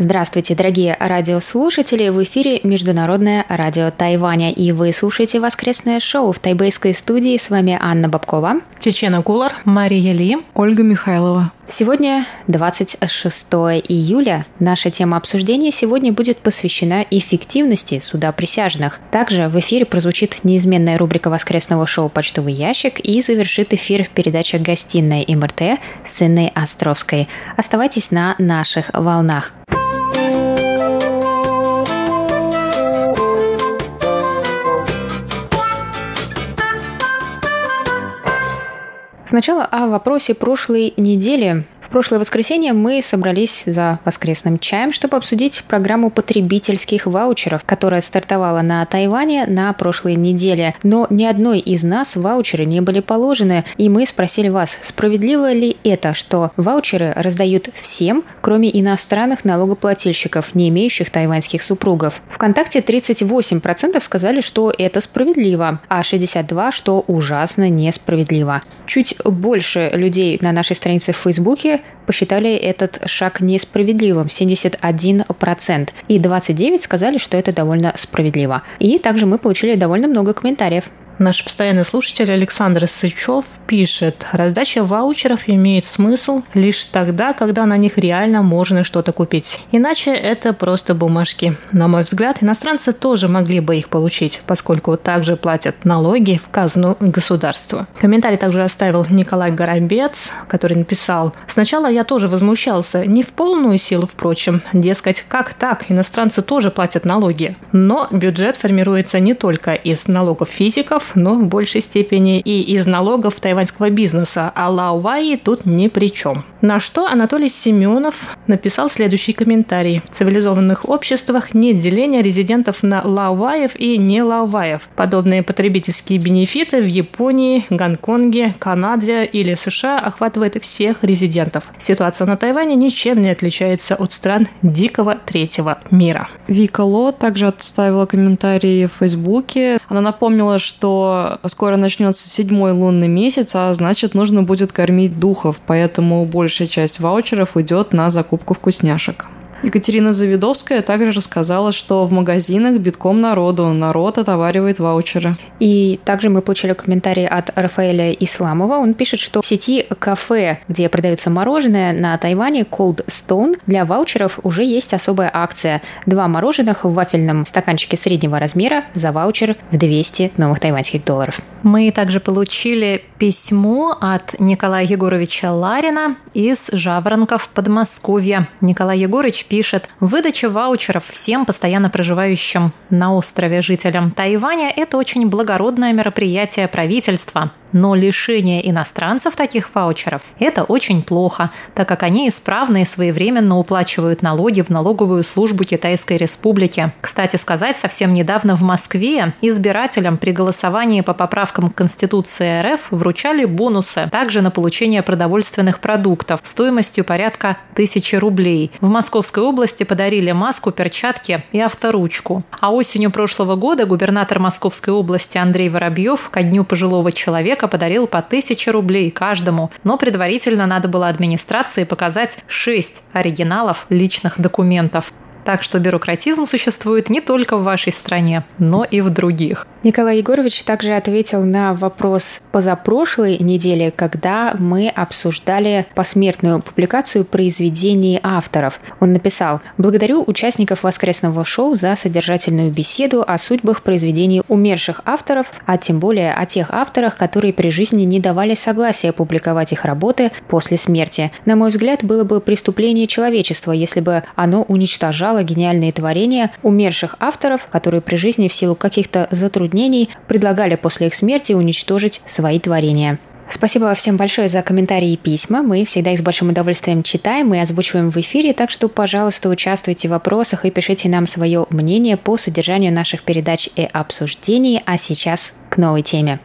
Здравствуйте, дорогие радиослушатели! В эфире Международное радио Тайваня, и вы слушаете воскресное шоу в тайбэйской студии. С вами Анна Бабкова. Чечена Кулар. Мария Ли. Ольга Михайлова. Сегодня 26 июля. Наша тема обсуждения сегодня будет посвящена эффективности суда присяжных. Также в эфире прозвучит неизменная рубрика воскресного шоу «Почтовый ящик» и завершит эфир передача «Гостиная МРТ» с Инной Островской. Оставайтесь на наших волнах. Сначала о вопросе прошлой недели. В прошлое воскресенье мы собрались за воскресным чаем, чтобы обсудить программу потребительских ваучеров, которая стартовала на Тайване на прошлой неделе. Но ни одной из нас ваучеры не были положены, и мы спросили вас, справедливо ли это, что ваучеры раздают всем, кроме иностранных налогоплательщиков, не имеющих тайваньских супругов. Вконтакте 38% сказали, что это справедливо, а 62% что ужасно несправедливо. Чуть больше людей на нашей странице в Фейсбуке посчитали этот шаг несправедливым, 71%. И 29% сказали, что это довольно справедливо. И также мы получили довольно много комментариев. Наш постоянный слушатель Александр Сычев пишет, раздача ваучеров имеет смысл лишь тогда, когда на них реально можно что-то купить. Иначе это просто бумажки. На мой взгляд, иностранцы тоже могли бы их получить, поскольку также платят налоги в казну государства. Комментарий также оставил Николай Горобец, который написал, «Сначала я тоже возмущался, не в полную силу, впрочем, дескать, как так, иностранцы тоже платят налоги. Но бюджет формируется не только из налогов физиков, но в большей степени и из налогов тайваньского бизнеса, а Лаоваи тут ни при чем. На что Анатолий Семенов написал следующий комментарий. В цивилизованных обществах нет деления резидентов на лаоваев и не лаоваев. Подобные потребительские бенефиты в Японии, Гонконге, Канаде или США охватывают всех резидентов. Ситуация на Тайване ничем не отличается от стран дикого третьего мира. Вика Ло также отставила комментарии в Фейсбуке. Она напомнила, что скоро начнется седьмой лунный месяц, а значит нужно будет кормить духов, поэтому большая часть ваучеров уйдет на закупку вкусняшек. Екатерина Завидовская также рассказала, что в магазинах битком народу, народ отоваривает ваучеры. И также мы получили комментарий от Рафаэля Исламова. Он пишет, что в сети кафе, где продается мороженое на Тайване Cold Stone, для ваучеров уже есть особая акция. Два мороженых в вафельном стаканчике среднего размера за ваучер в 200 новых тайваньских долларов. Мы также получили письмо от Николая Егоровича Ларина из Жаворонков, Подмосковья. Николай Егорович пишет, выдача ваучеров всем постоянно проживающим на острове жителям Тайваня – это очень благородное мероприятие правительства. Но лишение иностранцев таких ваучеров – это очень плохо, так как они исправно и своевременно уплачивают налоги в налоговую службу Китайской Республики. Кстати сказать, совсем недавно в Москве избирателям при голосовании по поправкам к Конституции РФ вручали бонусы также на получение продовольственных продуктов стоимостью порядка тысячи рублей. В Московской области подарили маску, перчатки и авторучку. А осенью прошлого года губернатор Московской области Андрей Воробьев ко дню пожилого человека подарил по 1000 рублей каждому, но предварительно надо было администрации показать 6 оригиналов личных документов. Так что бюрократизм существует не только в вашей стране, но и в других. Николай Егорович также ответил на вопрос позапрошлой недели, когда мы обсуждали посмертную публикацию произведений авторов. Он написал «Благодарю участников воскресного шоу за содержательную беседу о судьбах произведений умерших авторов, а тем более о тех авторах, которые при жизни не давали согласия публиковать их работы после смерти. На мой взгляд, было бы преступление человечества, если бы оно уничтожало собрала гениальные творения умерших авторов, которые при жизни в силу каких-то затруднений предлагали после их смерти уничтожить свои творения. Спасибо всем большое за комментарии и письма. Мы всегда их с большим удовольствием читаем и озвучиваем в эфире, так что, пожалуйста, участвуйте в вопросах и пишите нам свое мнение по содержанию наших передач и обсуждений. А сейчас к новой теме.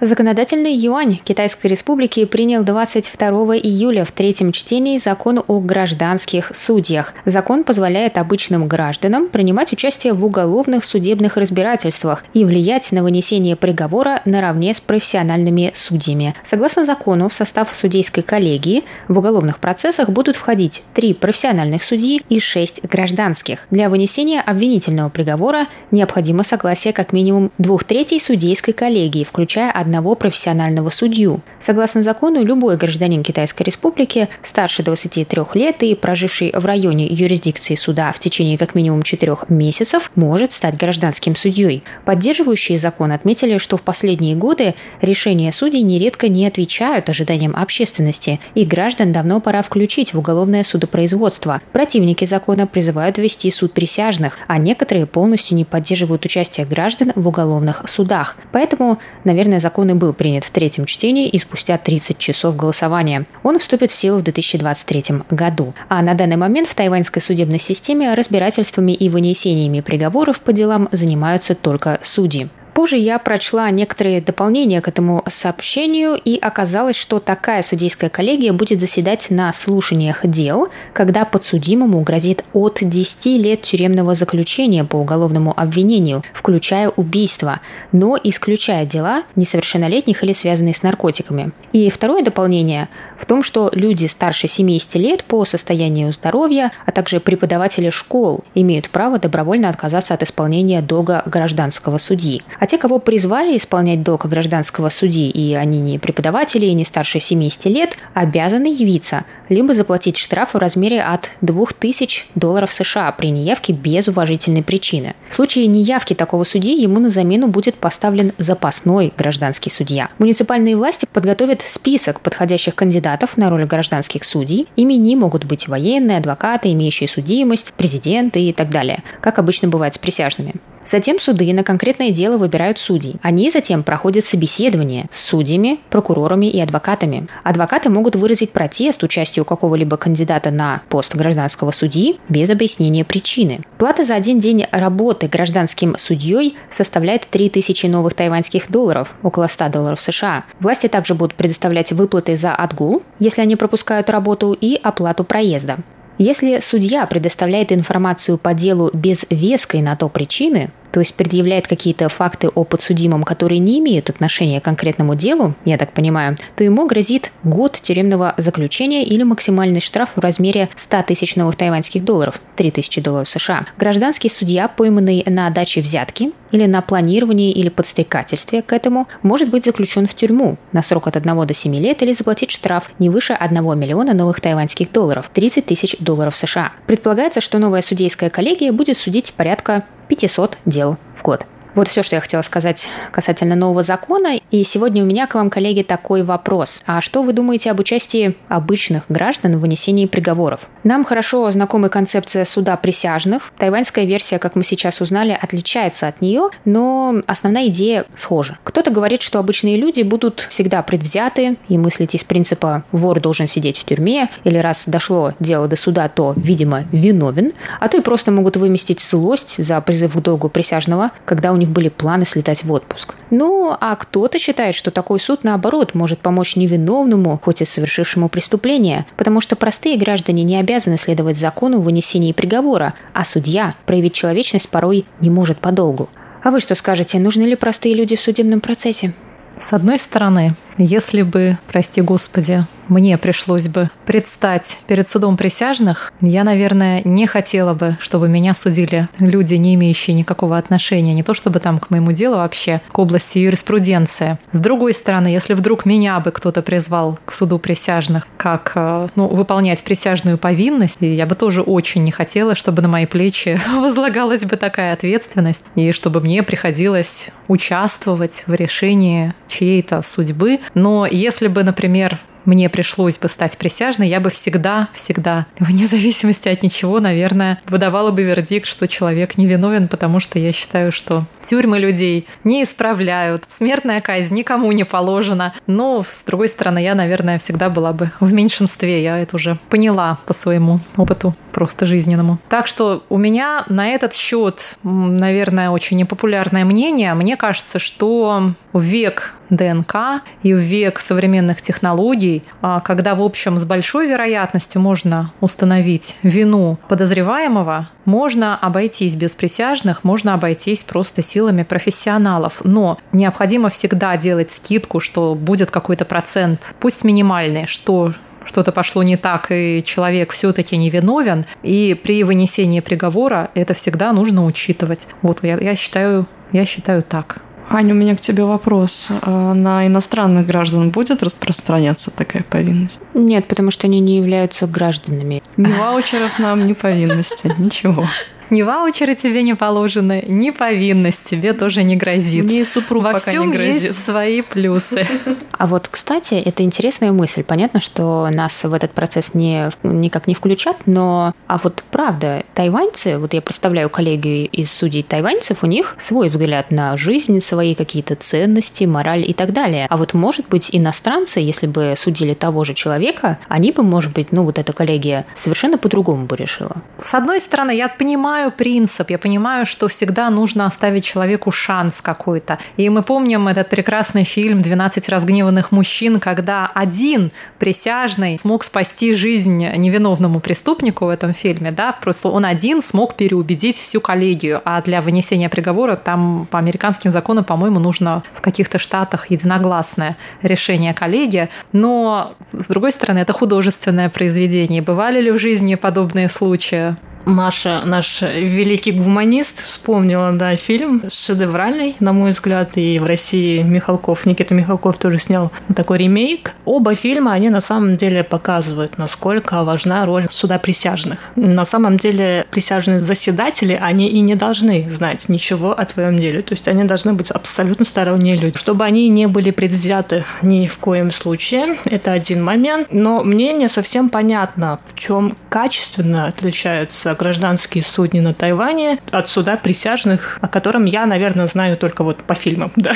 Законодательный юань Китайской Республики принял 22 июля в третьем чтении закон о гражданских судьях. Закон позволяет обычным гражданам принимать участие в уголовных судебных разбирательствах и влиять на вынесение приговора наравне с профессиональными судьями. Согласно закону, в состав судейской коллегии в уголовных процессах будут входить три профессиональных судьи и шесть гражданских. Для вынесения обвинительного приговора необходимо согласие как минимум двух третей судейской коллегии, включая одного профессионального судью. Согласно закону, любой гражданин Китайской Республики старше 23 лет и проживший в районе юрисдикции суда в течение как минимум 4 месяцев может стать гражданским судьей. Поддерживающие закон отметили, что в последние годы решения судей нередко не отвечают ожиданиям общественности, и граждан давно пора включить в уголовное судопроизводство. Противники закона призывают ввести суд присяжных, а некоторые полностью не поддерживают участие граждан в уголовных судах. Поэтому, наверное, закон закон и был принят в третьем чтении и спустя 30 часов голосования. Он вступит в силу в 2023 году. А на данный момент в тайваньской судебной системе разбирательствами и вынесениями приговоров по делам занимаются только судьи. Позже я прочла некоторые дополнения к этому сообщению, и оказалось, что такая судейская коллегия будет заседать на слушаниях дел, когда подсудимому грозит от 10 лет тюремного заключения по уголовному обвинению, включая убийство, но исключая дела несовершеннолетних или связанные с наркотиками. И второе дополнение в том, что люди старше 70 лет по состоянию здоровья, а также преподаватели школ имеют право добровольно отказаться от исполнения долга гражданского судьи. А те, кого призвали исполнять долг гражданского судьи, и они не преподаватели и не старше 70 лет, обязаны явиться, либо заплатить штраф в размере от 2000 долларов США при неявке без уважительной причины. В случае неявки такого судьи ему на замену будет поставлен запасной гражданский судья. Муниципальные власти подготовят список подходящих кандидатов на роль гражданских судей. Ими не могут быть военные, адвокаты, имеющие судимость, президенты и так далее, как обычно бывает с присяжными. Затем суды на конкретное дело выбирают судей. Они затем проходят собеседование с судьями, прокурорами и адвокатами. Адвокаты могут выразить протест участию какого-либо кандидата на пост гражданского судьи без объяснения причины. Плата за один день работы гражданским судьей составляет 3000 новых тайваньских долларов, около 100 долларов США. Власти также будут предоставлять выплаты за отгул, если они пропускают работу, и оплату проезда. Если судья предоставляет информацию по делу без веской на то причины, то есть предъявляет какие-то факты о подсудимом, которые не имеют отношения к конкретному делу, я так понимаю, то ему грозит год тюремного заключения или максимальный штраф в размере 100 тысяч новых тайваньских долларов, 3 тысячи долларов США. Гражданский судья, пойманный на даче взятки или на планировании или подстрекательстве к этому, может быть заключен в тюрьму на срок от 1 до 7 лет или заплатить штраф не выше 1 миллиона новых тайваньских долларов, 30 тысяч долларов США. Предполагается, что новая судейская коллегия будет судить порядка 500 дел в год. Вот все, что я хотела сказать касательно нового закона. И сегодня у меня к вам, коллеги, такой вопрос. А что вы думаете об участии обычных граждан в вынесении приговоров? Нам хорошо знакома концепция суда присяжных. Тайваньская версия, как мы сейчас узнали, отличается от нее, но основная идея схожа. Кто-то говорит, что обычные люди будут всегда предвзяты и мыслить из принципа «вор должен сидеть в тюрьме» или «раз дошло дело до суда, то, видимо, виновен», а то и просто могут выместить злость за призыв к долгу присяжного, когда у них них были планы слетать в отпуск. Ну, а кто-то считает, что такой суд, наоборот, может помочь невиновному, хоть и совершившему преступление, потому что простые граждане не обязаны следовать закону в вынесении приговора, а судья проявить человечность порой не может подолгу. А вы что скажете, нужны ли простые люди в судебном процессе? С одной стороны, если бы, прости господи, мне пришлось бы предстать перед судом присяжных, я, наверное, не хотела бы, чтобы меня судили люди, не имеющие никакого отношения, не то чтобы там к моему делу вообще, к области юриспруденции. С другой стороны, если вдруг меня бы кто-то призвал к суду присяжных, как э, ну, выполнять присяжную повинность, я бы тоже очень не хотела, чтобы на мои плечи возлагалась бы такая ответственность, и чтобы мне приходилось участвовать в решении чьей-то судьбы. Но если бы, например, мне пришлось бы стать присяжной, я бы всегда, всегда, вне зависимости от ничего, наверное, выдавала бы вердикт, что человек невиновен, потому что я считаю, что тюрьмы людей не исправляют, смертная казнь никому не положена. Но, с другой стороны, я, наверное, всегда была бы в меньшинстве. Я это уже поняла по своему опыту просто жизненному. Так что у меня на этот счет, наверное, очень непопулярное мнение. Мне кажется, что век ДНК и в век современных технологий, а, когда, в общем, с большой вероятностью можно установить вину подозреваемого, можно обойтись без присяжных, можно обойтись просто силами профессионалов. Но необходимо всегда делать скидку, что будет какой-то процент, пусть минимальный, что что-то пошло не так, и человек все-таки невиновен, и при вынесении приговора это всегда нужно учитывать. Вот я, я считаю, я считаю так. Аня, у меня к тебе вопрос. А на иностранных граждан будет распространяться такая повинность? Нет, потому что они не являются гражданами. Ни ваучеров нам, ни повинности, ничего. Ни ваучеры тебе не положены, ни повинность тебе тоже не грозит. Мне и супруг Во пока всем не грозит. есть свои плюсы. А вот, кстати, это интересная мысль. Понятно, что нас в этот процесс не, никак не включат, но... А вот правда, тайваньцы, вот я представляю коллегию из судей тайваньцев, у них свой взгляд на жизнь, свои какие-то ценности, мораль и так далее. А вот, может быть, иностранцы, если бы судили того же человека, они бы, может быть, ну вот эта коллегия совершенно по-другому бы решила. С одной стороны, я понимаю принцип, я понимаю, что всегда нужно оставить человеку шанс какой-то. И мы помним этот прекрасный фильм «12 разгневанных мужчин», когда один присяжный смог спасти жизнь невиновному преступнику в этом фильме, да, просто он один смог переубедить всю коллегию, а для вынесения приговора там по американским законам, по-моему, нужно в каких-то штатах единогласное решение коллегии, но, с другой стороны, это художественное произведение. Бывали ли в жизни подобные случаи? Маша, наш великий гуманист, вспомнила, да, фильм шедевральный, на мой взгляд, и в России Михалков, Никита Михалков тоже снял такой ремейк. Оба фильма, они на самом деле показывают, насколько важна роль суда присяжных. На самом деле присяжные заседатели, они и не должны знать ничего о твоем деле, то есть они должны быть абсолютно сторонние люди, чтобы они не были предвзяты ни в коем случае. Это один момент, но мне не совсем понятно, в чем качественно отличаются гражданские судни на Тайване от суда присяжных, о котором я, наверное, знаю только вот по фильмам, да.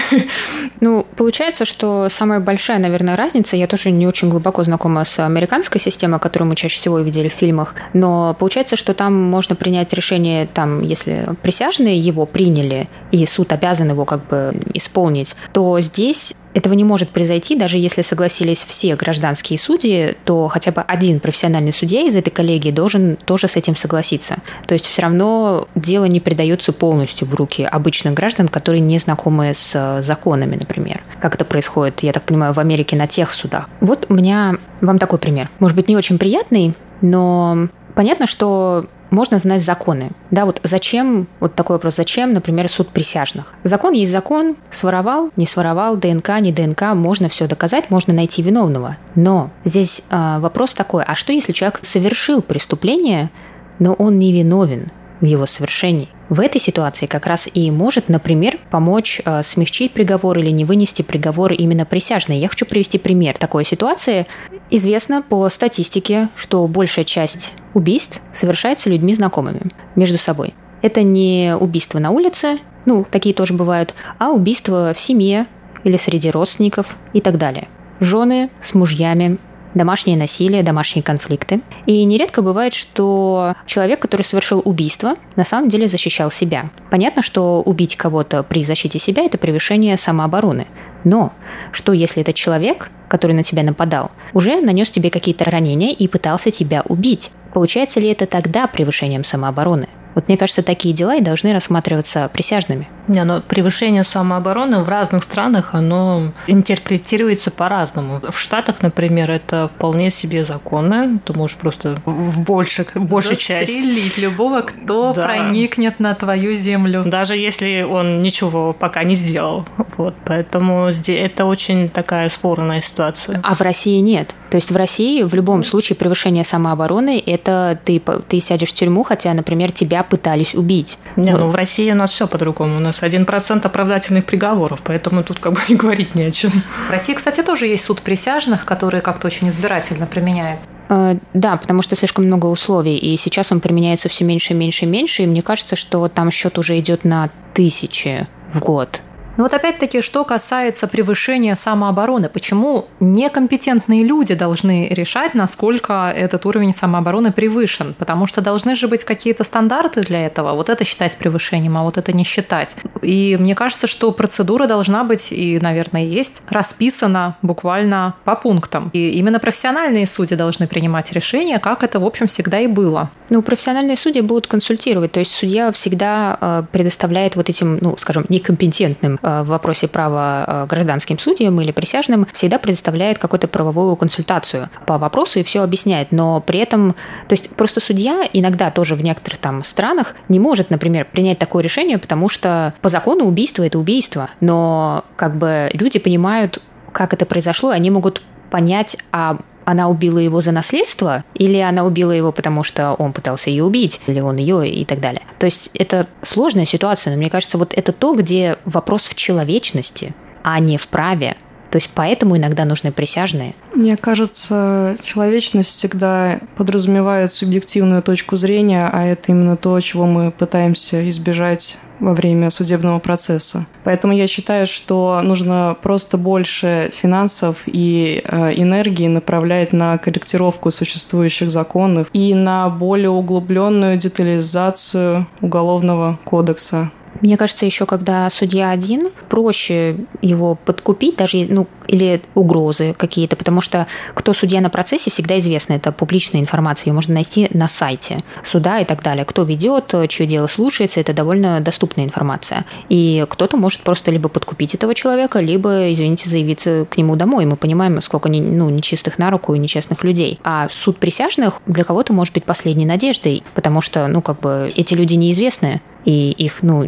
Ну, получается, что самая большая, наверное, разница, я тоже не очень глубоко знакома с американской системой, которую мы чаще всего видели в фильмах, но получается, что там можно принять решение, там, если присяжные его приняли, и суд обязан его как бы исполнить, то здесь этого не может произойти, даже если согласились все гражданские судьи, то хотя бы один профессиональный судья из этой коллегии должен тоже с этим согласиться. То есть все равно дело не передается полностью в руки обычных граждан, которые не знакомы с законами, например. Как это происходит, я так понимаю, в Америке на тех судах. Вот у меня вам такой пример. Может быть, не очень приятный, но понятно, что можно знать законы. Да, вот зачем, вот такой вопрос, зачем, например, суд присяжных? Закон есть закон, своровал, не своровал, ДНК, не ДНК, можно все доказать, можно найти виновного. Но здесь э, вопрос такой, а что если человек совершил преступление, но он не виновен в его совершении? В этой ситуации как раз и может, например, помочь э, смягчить приговор или не вынести приговор именно присяжный. Я хочу привести пример такой ситуации. Известно по статистике, что большая часть убийств совершается людьми знакомыми между собой. Это не убийство на улице, ну, такие тоже бывают, а убийство в семье или среди родственников и так далее. Жены с мужьями, домашнее насилие, домашние конфликты. И нередко бывает, что человек, который совершил убийство, на самом деле защищал себя. Понятно, что убить кого-то при защите себя – это превышение самообороны. Но что если этот человек, который на тебя нападал, уже нанес тебе какие-то ранения и пытался тебя убить? Получается ли это тогда превышением самообороны? Вот мне кажется, такие дела и должны рассматриваться присяжными. Не, но превышение самообороны в разных странах, оно интерпретируется по-разному. В Штатах, например, это вполне себе законно. Ты можешь просто в большей, большей части... Застрелить любого, кто Да. проникнет на твою землю. Даже если он ничего пока не сделал. Вот, поэтому здесь это очень такая спорная ситуация. А в России нет. То есть в России в любом случае превышение самообороны – это ты, ты сядешь в тюрьму, хотя, например, тебя пытались убить. Не, ну в России у нас все по-другому. У нас один процент оправдательных приговоров, поэтому тут как бы и говорить не о чем. В России, кстати, тоже есть суд присяжных, который как-то очень избирательно применяется. Э, да, потому что слишком много условий, и сейчас он применяется все меньше, меньше, меньше, и мне кажется, что там счет уже идет на тысячи в год. Но вот опять-таки, что касается превышения самообороны, почему некомпетентные люди должны решать, насколько этот уровень самообороны превышен? Потому что должны же быть какие-то стандарты для этого. Вот это считать превышением, а вот это не считать. И мне кажется, что процедура должна быть, и, наверное, есть, расписана буквально по пунктам. И именно профессиональные судьи должны принимать решения, как это, в общем, всегда и было. Ну, профессиональные судьи будут консультировать. То есть судья всегда э, предоставляет вот этим, ну, скажем, некомпетентным в вопросе права э, гражданским судьям или присяжным всегда предоставляет какую-то правовую консультацию по вопросу и все объясняет. Но при этом, то есть просто судья иногда тоже в некоторых там странах не может, например, принять такое решение, потому что по закону убийство – это убийство. Но как бы люди понимают, как это произошло, и они могут понять, а она убила его за наследство, или она убила его, потому что он пытался ее убить, или он ее и так далее. То есть это сложная ситуация, но мне кажется, вот это то, где вопрос в человечности, а не в праве. То есть поэтому иногда нужны присяжные. Мне кажется, человечность всегда подразумевает субъективную точку зрения, а это именно то, чего мы пытаемся избежать во время судебного процесса. Поэтому я считаю, что нужно просто больше финансов и э, энергии направлять на корректировку существующих законов и на более углубленную детализацию уголовного кодекса. Мне кажется, еще когда судья один, проще его подкупить, даже ну, или угрозы какие-то, потому что кто судья на процессе, всегда известно, это публичная информация, ее можно найти на сайте суда и так далее. Кто ведет, чье дело слушается, это довольно доступная информация. И кто-то может просто либо подкупить этого человека, либо, извините, заявиться к нему домой. Мы понимаем, сколько ну, нечистых на руку и нечестных людей. А суд присяжных для кого-то может быть последней надеждой, потому что, ну, как бы эти люди неизвестные и их ну,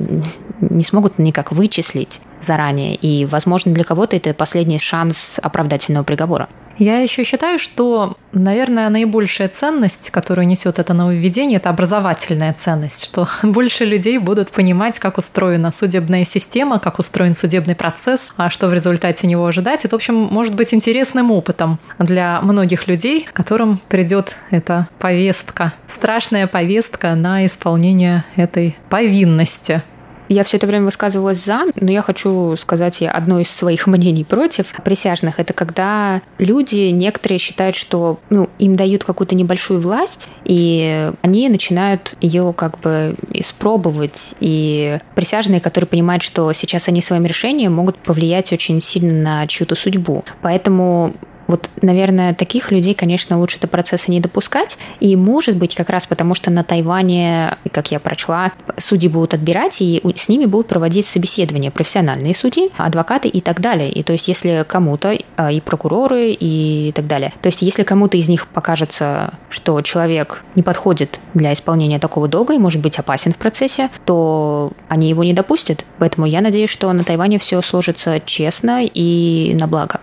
не смогут никак вычислить заранее. И, возможно, для кого-то это последний шанс оправдательного приговора. Я еще считаю, что, наверное, наибольшая ценность, которую несет это нововведение, это образовательная ценность, что больше людей будут понимать, как устроена судебная система, как устроен судебный процесс, а что в результате него ожидать. Это, в общем, может быть интересным опытом для многих людей, которым придет эта повестка, страшная повестка на исполнение этой повинности. Я все это время высказывалась за, но я хочу сказать одно из своих мнений против присяжных. Это когда люди, некоторые считают, что ну, им дают какую-то небольшую власть, и они начинают ее как бы испробовать. И присяжные, которые понимают, что сейчас они своим решением могут повлиять очень сильно на чью-то судьбу. Поэтому вот, наверное, таких людей, конечно, лучше до процесса не допускать. И, может быть, как раз потому, что на Тайване, как я прочла, судьи будут отбирать, и с ними будут проводить собеседования профессиональные судьи, адвокаты и так далее. И то есть, если кому-то, а, и прокуроры, и так далее. То есть, если кому-то из них покажется, что человек не подходит для исполнения такого долга и может быть опасен в процессе, то они его не допустят. Поэтому я надеюсь, что на Тайване все сложится честно и на благо.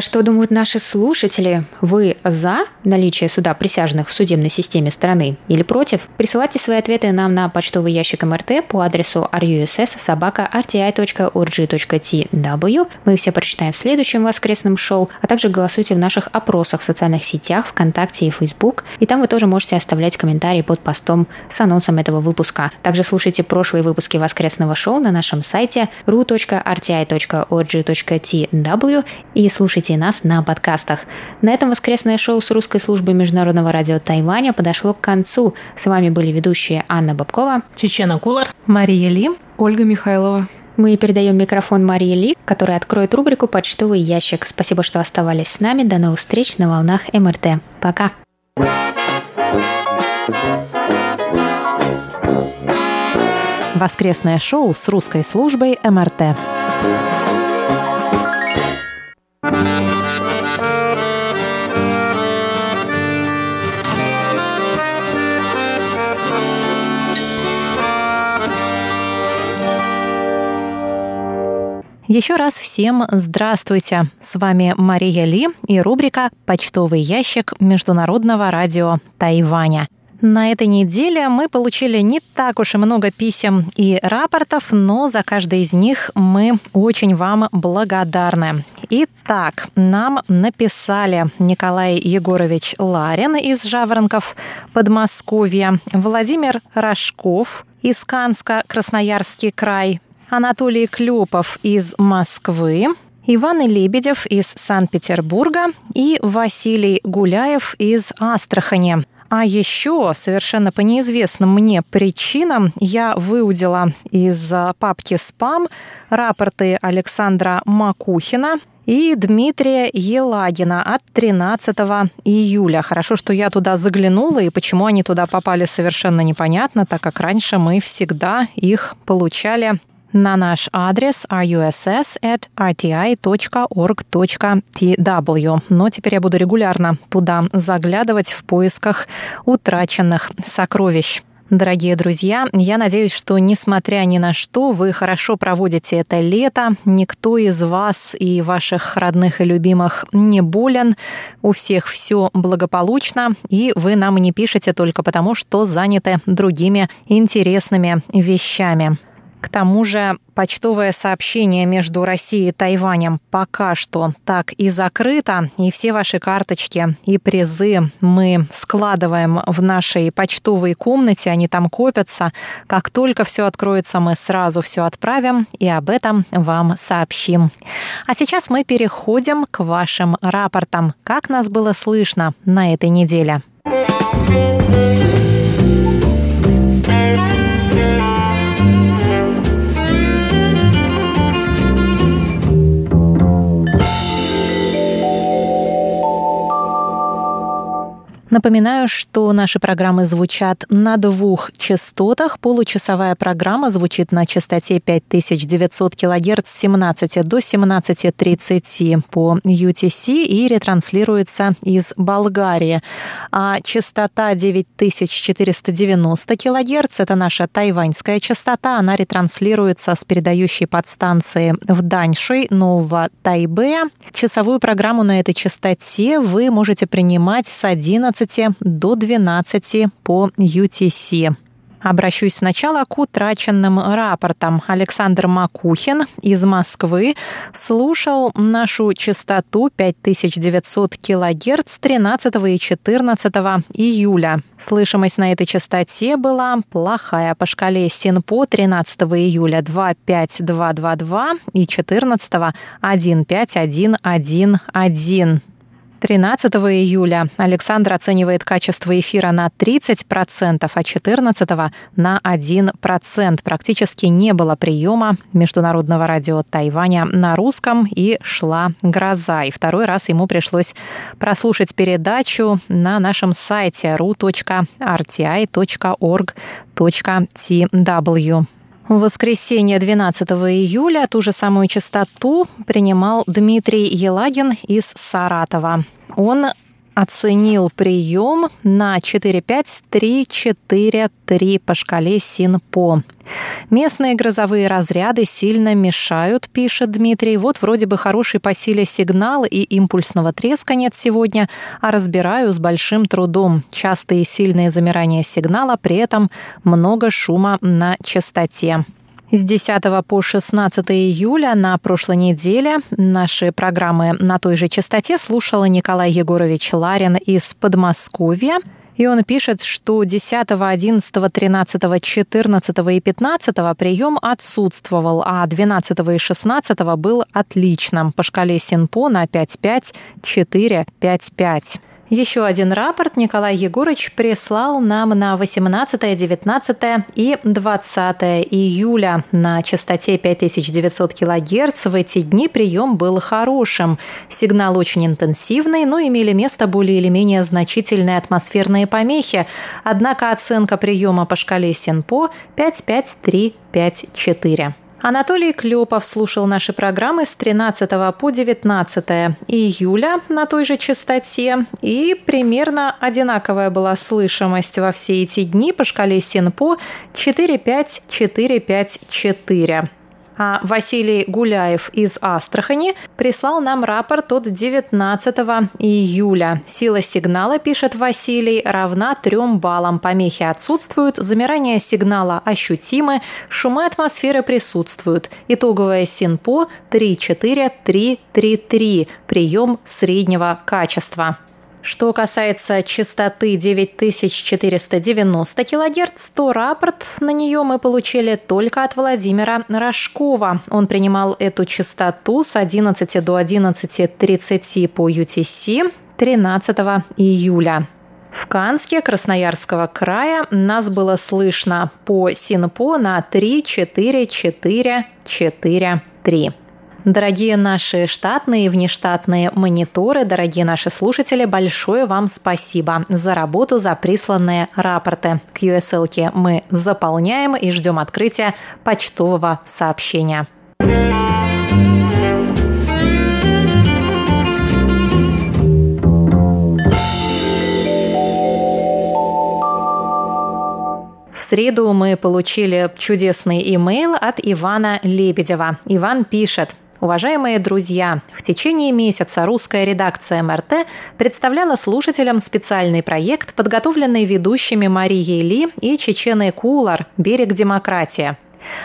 Что думают наши слушатели? Вы за наличие суда присяжных в судебной системе страны или против? Присылайте свои ответы нам на почтовый ящик МРТ по адресу russ Мы все прочитаем в следующем воскресном шоу, а также голосуйте в наших опросах в социальных сетях, ВКонтакте и Facebook. И там вы тоже можете оставлять комментарии под постом с анонсом этого выпуска. Также слушайте прошлые выпуски воскресного шоу на нашем сайте ru.rti.org.tw и слушайте слушайте нас на подкастах. На этом воскресное шоу с русской службы Международного радио Тайваня подошло к концу. С вами были ведущие Анна Бабкова, Чечена Кулар, Мария Ли, Ольга Михайлова. Мы передаем микрофон Марии Ли, которая откроет рубрику «Почтовый ящик». Спасибо, что оставались с нами. До новых встреч на волнах МРТ. Пока. Воскресное шоу с русской службой МРТ. Еще раз всем здравствуйте! С вами Мария Ли и рубрика «Почтовый ящик Международного радио Тайваня». На этой неделе мы получили не так уж и много писем и рапортов, но за каждый из них мы очень вам благодарны. Итак, нам написали Николай Егорович Ларин из Жаворонков, Подмосковья, Владимир Рожков из Канска, Красноярский край, Анатолий Клепов из Москвы, Иван Лебедев из Санкт-Петербурга и Василий Гуляев из Астрахани. А еще совершенно по неизвестным мне причинам я выудила из папки «Спам» рапорты Александра Макухина и Дмитрия Елагина от 13 июля. Хорошо, что я туда заглянула, и почему они туда попали совершенно непонятно, так как раньше мы всегда их получали на наш адрес russ@rti.org.tw. Но теперь я буду регулярно туда заглядывать в поисках утраченных сокровищ. Дорогие друзья, я надеюсь, что несмотря ни на что, вы хорошо проводите это лето, никто из вас и ваших родных и любимых не болен, у всех все благополучно, и вы нам не пишете только потому, что заняты другими интересными вещами. К тому же почтовое сообщение между Россией и Тайванем пока что так и закрыто, и все ваши карточки и призы мы складываем в нашей почтовой комнате, они там копятся. Как только все откроется, мы сразу все отправим и об этом вам сообщим. А сейчас мы переходим к вашим рапортам. Как нас было слышно на этой неделе? Напоминаю, что наши программы звучат на двух частотах. Получасовая программа звучит на частоте 5900 кГц с 17 до 17.30 по UTC и ретранслируется из Болгарии. А частота 9490 кГц – это наша тайваньская частота. Она ретранслируется с передающей подстанции в Даньши, Нового Тайбе. Часовую программу на этой частоте вы можете принимать с 11 11 до 12 по UTC. Обращусь сначала к утраченным рапортам. Александр Макухин из Москвы слушал нашу частоту 5900 кГц 13 и 14 июля. Слышимость на этой частоте была плохая по шкале СИНПО 13 июля 25222 и 14 15111. 13 июля Александр оценивает качество эфира на 30%, а 14 на 1%. Практически не было приема Международного радио Тайваня на русском и шла гроза. И второй раз ему пришлось прослушать передачу на нашем сайте ru.rti.org.tw. В воскресенье 12 июля ту же самую частоту принимал Дмитрий Елагин из Саратова. Он оценил прием на 4-5-3-4-3 по шкале СИНПО. Местные грозовые разряды сильно мешают, пишет Дмитрий. Вот вроде бы хороший по силе сигнал и импульсного треска нет сегодня, а разбираю с большим трудом. Частые сильные замирания сигнала, при этом много шума на частоте. С 10 по 16 июля на прошлой неделе наши программы на той же частоте слушала Николай Егорович Ларин из Подмосковья. И он пишет, что 10, 11, 13, 14 и 15 прием отсутствовал, а 12 и 16 был отличным по шкале Синпо на 5-5, 4, 5-5. Еще один рапорт Николай Егорович прислал нам на 18, 19 и 20 июля на частоте 5900 кГц. В эти дни прием был хорошим. Сигнал очень интенсивный, но имели место более или менее значительные атмосферные помехи. Однако оценка приема по шкале Синпо 55354. Анатолий Клепов слушал наши программы с 13 по 19 июля на той же частоте, и примерно одинаковая была слышимость во все эти дни по шкале Синпо 45454. А Василий Гуляев из Астрахани прислал нам рапорт от 19 июля. Сила сигнала, пишет Василий, равна 3 баллам. Помехи отсутствуют, замирание сигнала ощутимы, шумы атмосферы присутствуют. Итоговое СИНПО 34333. Прием среднего качества. Что касается частоты 9490 кГц, то рапорт на нее мы получили только от Владимира Рожкова. Он принимал эту частоту с 11 до 11.30 по UTC 13 июля. В Канске Красноярского края нас было слышно по СИНПО на 3, 4, 4, 4, 3. Дорогие наши штатные и внештатные мониторы, дорогие наши слушатели, большое вам спасибо за работу, за присланные рапорты. К USL мы заполняем и ждем открытия почтового сообщения. В среду мы получили чудесный имейл от Ивана Лебедева. Иван пишет – Уважаемые друзья, в течение месяца русская редакция МРТ представляла слушателям специальный проект, подготовленный ведущими Марией Ли и Чеченой Кулар «Берег демократии».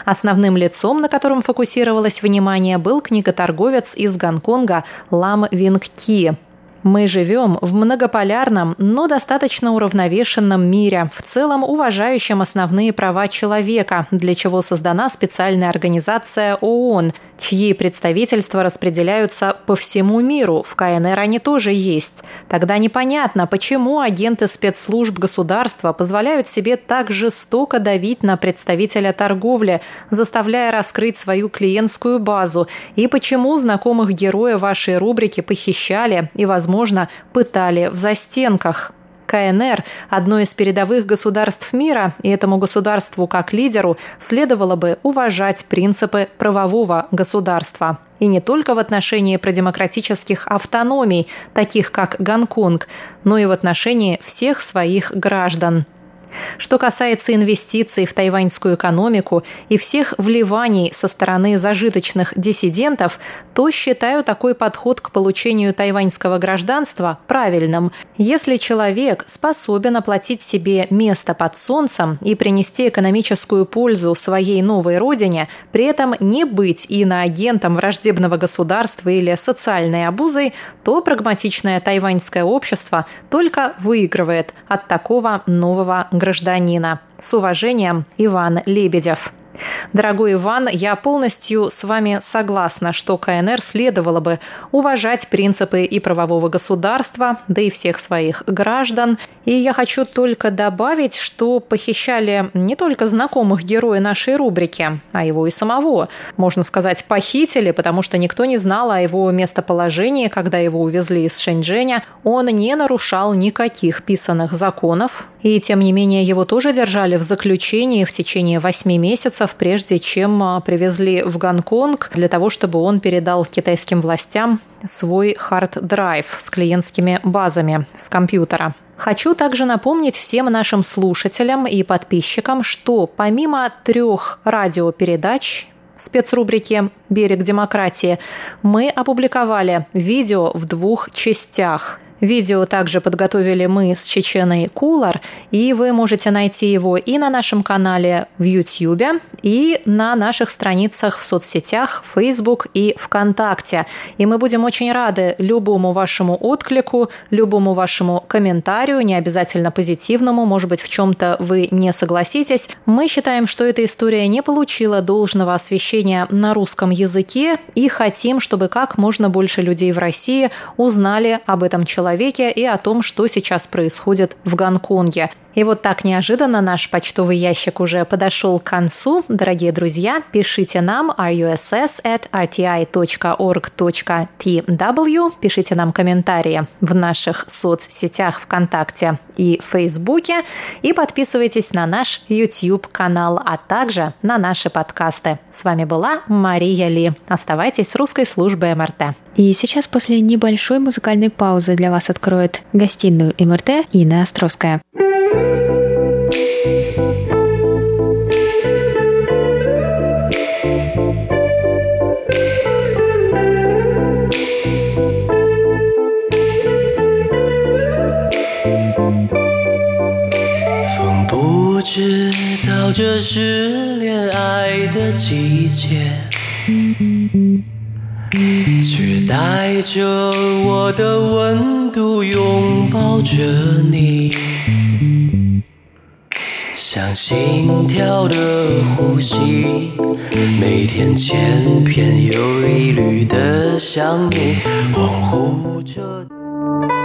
Основным лицом, на котором фокусировалось внимание, был книготорговец из Гонконга Лам Винг Ки – мы живем в многополярном, но достаточно уравновешенном мире, в целом уважающем основные права человека, для чего создана специальная организация ООН, чьи представительства распределяются по всему миру. В КНР они тоже есть. Тогда непонятно, почему агенты спецслужб государства позволяют себе так жестоко давить на представителя торговли, заставляя раскрыть свою клиентскую базу, и почему знакомых героя вашей рубрики похищали и, возможно, возможно, пытали в застенках. КНР – одно из передовых государств мира, и этому государству как лидеру следовало бы уважать принципы правового государства. И не только в отношении продемократических автономий, таких как Гонконг, но и в отношении всех своих граждан – что касается инвестиций в тайваньскую экономику и всех вливаний со стороны зажиточных диссидентов, то считаю такой подход к получению тайваньского гражданства правильным. Если человек способен оплатить себе место под солнцем и принести экономическую пользу своей новой родине, при этом не быть иноагентом враждебного государства или социальной обузой, то прагматичное тайваньское общество только выигрывает от такого нового гражданина. С уважением, Иван Лебедев. Дорогой Иван, я полностью с вами согласна, что КНР следовало бы уважать принципы и правового государства, да и всех своих граждан. И я хочу только добавить, что похищали не только знакомых героя нашей рубрики, а его и самого. Можно сказать, похитили, потому что никто не знал о его местоположении, когда его увезли из Шэньчжэня. Он не нарушал никаких писанных законов, и тем не менее его тоже держали в заключении в течение восьми месяцев, месяцев, прежде чем а, привезли в Гонконг для того, чтобы он передал китайским властям свой hard drive с клиентскими базами с компьютера. Хочу также напомнить всем нашим слушателям и подписчикам, что помимо трех радиопередач спецрубрики «Берег демократии» мы опубликовали видео в двух частях – Видео также подготовили мы с Чеченой Кулар, и вы можете найти его и на нашем канале в YouTube, и на наших страницах в соцсетях Facebook и ВКонтакте. И мы будем очень рады любому вашему отклику, любому вашему комментарию, не обязательно позитивному, может быть, в чем-то вы не согласитесь. Мы считаем, что эта история не получила должного освещения на русском языке и хотим, чтобы как можно больше людей в России узнали об этом человеке человеке и о том, что сейчас происходит в Гонконге. И вот так неожиданно наш почтовый ящик уже подошел к концу. Дорогие друзья, пишите нам russ at rti.org.tw, пишите нам комментарии в наших соцсетях ВКонтакте и Фейсбуке и подписывайтесь на наш YouTube-канал, а также на наши подкасты. С вами была Мария Ли. Оставайтесь с русской службой МРТ. И сейчас после небольшой музыкальной паузы для вас откроет гостиную МРТ Инна Островская. 风不知道这是恋爱的季节却带着我的温度拥抱着你。像心跳的呼吸，每天千篇又一律的想你，恍惚着。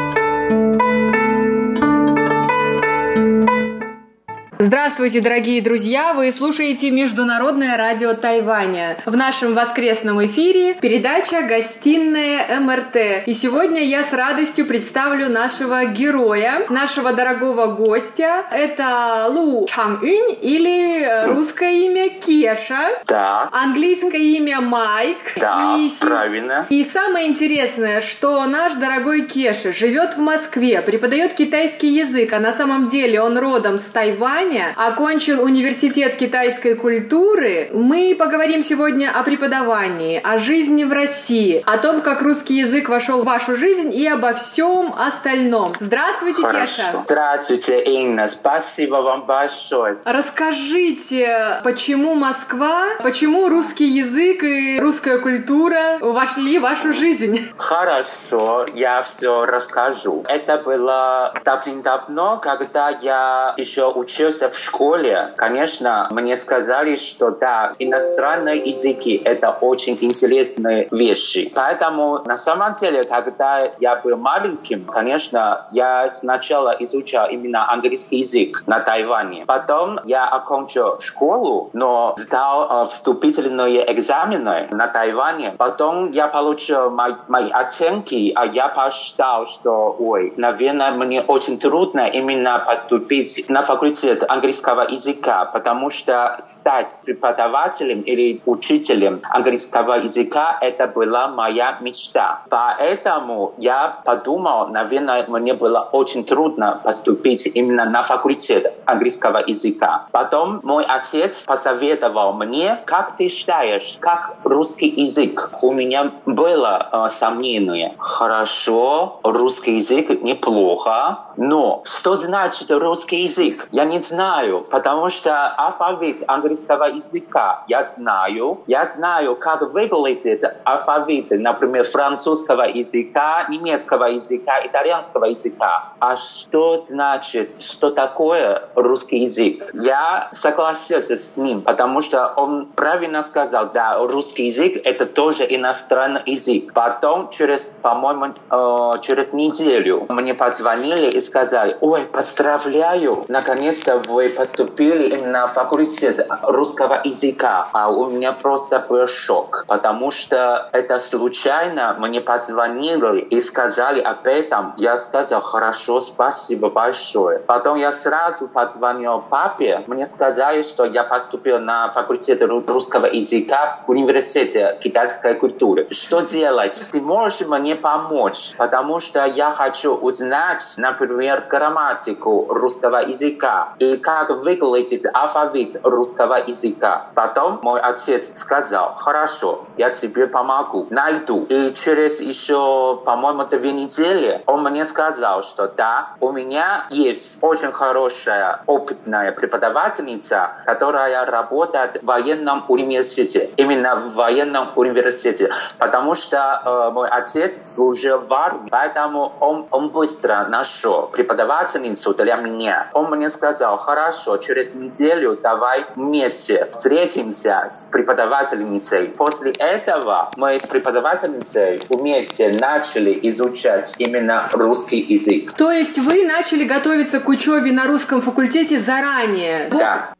Здравствуйте, дорогие друзья! Вы слушаете Международное радио Тайваня. В нашем воскресном эфире передача «Гостиная МРТ». И сегодня я с радостью представлю нашего героя, нашего дорогого гостя. Это Лу Чан Юнь или русское имя Кеша. Да. Английское имя Майк. Да, и, правильно. И самое интересное, что наш дорогой Кеша живет в Москве, преподает китайский язык, а на самом деле он родом с Тайваня, Казани, окончил университет китайской культуры. Мы поговорим сегодня о преподавании, о жизни в России, о том, как русский язык вошел в вашу жизнь и обо всем остальном. Здравствуйте, Хорошо. Кеша. Здравствуйте, Инна. Спасибо вам большое. Расскажите, почему Москва, почему русский язык и русская культура вошли в вашу жизнь? Хорошо, я все расскажу. Это было давным-давно, когда я еще учился учился в школе, конечно, мне сказали, что да, иностранные языки — это очень интересные вещи. Поэтому на самом деле, когда я был маленьким, конечно, я сначала изучал именно английский язык на Тайване. Потом я окончил школу, но сдал э, вступительные экзамены на Тайване. Потом я получил мои, мои оценки, а я посчитал, что, ой, наверное, мне очень трудно именно поступить на факультет английского языка, потому что стать преподавателем или учителем английского языка — это была моя мечта. Поэтому я подумал, наверное, мне было очень трудно поступить именно на факультет английского языка. Потом мой отец посоветовал мне, как ты считаешь, как русский язык? У меня было э, сомнение. Хорошо, русский язык неплохо, но что значит русский язык? Я не знаю, потому что алфавит английского языка я знаю. Я знаю, как выглядит алфавит, например, французского языка, немецкого языка, итальянского языка. А что значит, что такое русский язык? Я согласился с ним, потому что он правильно сказал, да, русский язык — это тоже иностранный язык. Потом, через, по-моему, э, через неделю мне позвонили и сказали, ой, поздравляю, наконец-то вы поступили на факультет русского языка. А у меня просто был шок, потому что это случайно мне позвонили и сказали об этом. Я сказал, хорошо, спасибо большое. Потом я сразу позвонил папе, мне сказали, что я поступил на факультет русского языка в университете китайской культуры. Что делать? Ты можешь мне помочь? Потому что я хочу узнать, например, например, грамматику русского языка и как выглядит алфавит русского языка. Потом мой отец сказал, хорошо, я тебе помогу, найду. И через еще, по-моему, две недели он мне сказал, что да, у меня есть очень хорошая, опытная преподавательница, которая работает в военном университете. Именно в военном университете. Потому что э, мой отец служил в армии, поэтому он, он быстро нашел преподавательницу для меня. Он мне сказал, хорошо, через неделю давай вместе встретимся с преподавательницей. После этого мы с преподавательницей вместе начали изучать именно русский язык. То есть вы начали готовиться к учебе на русском факультете заранее? Да.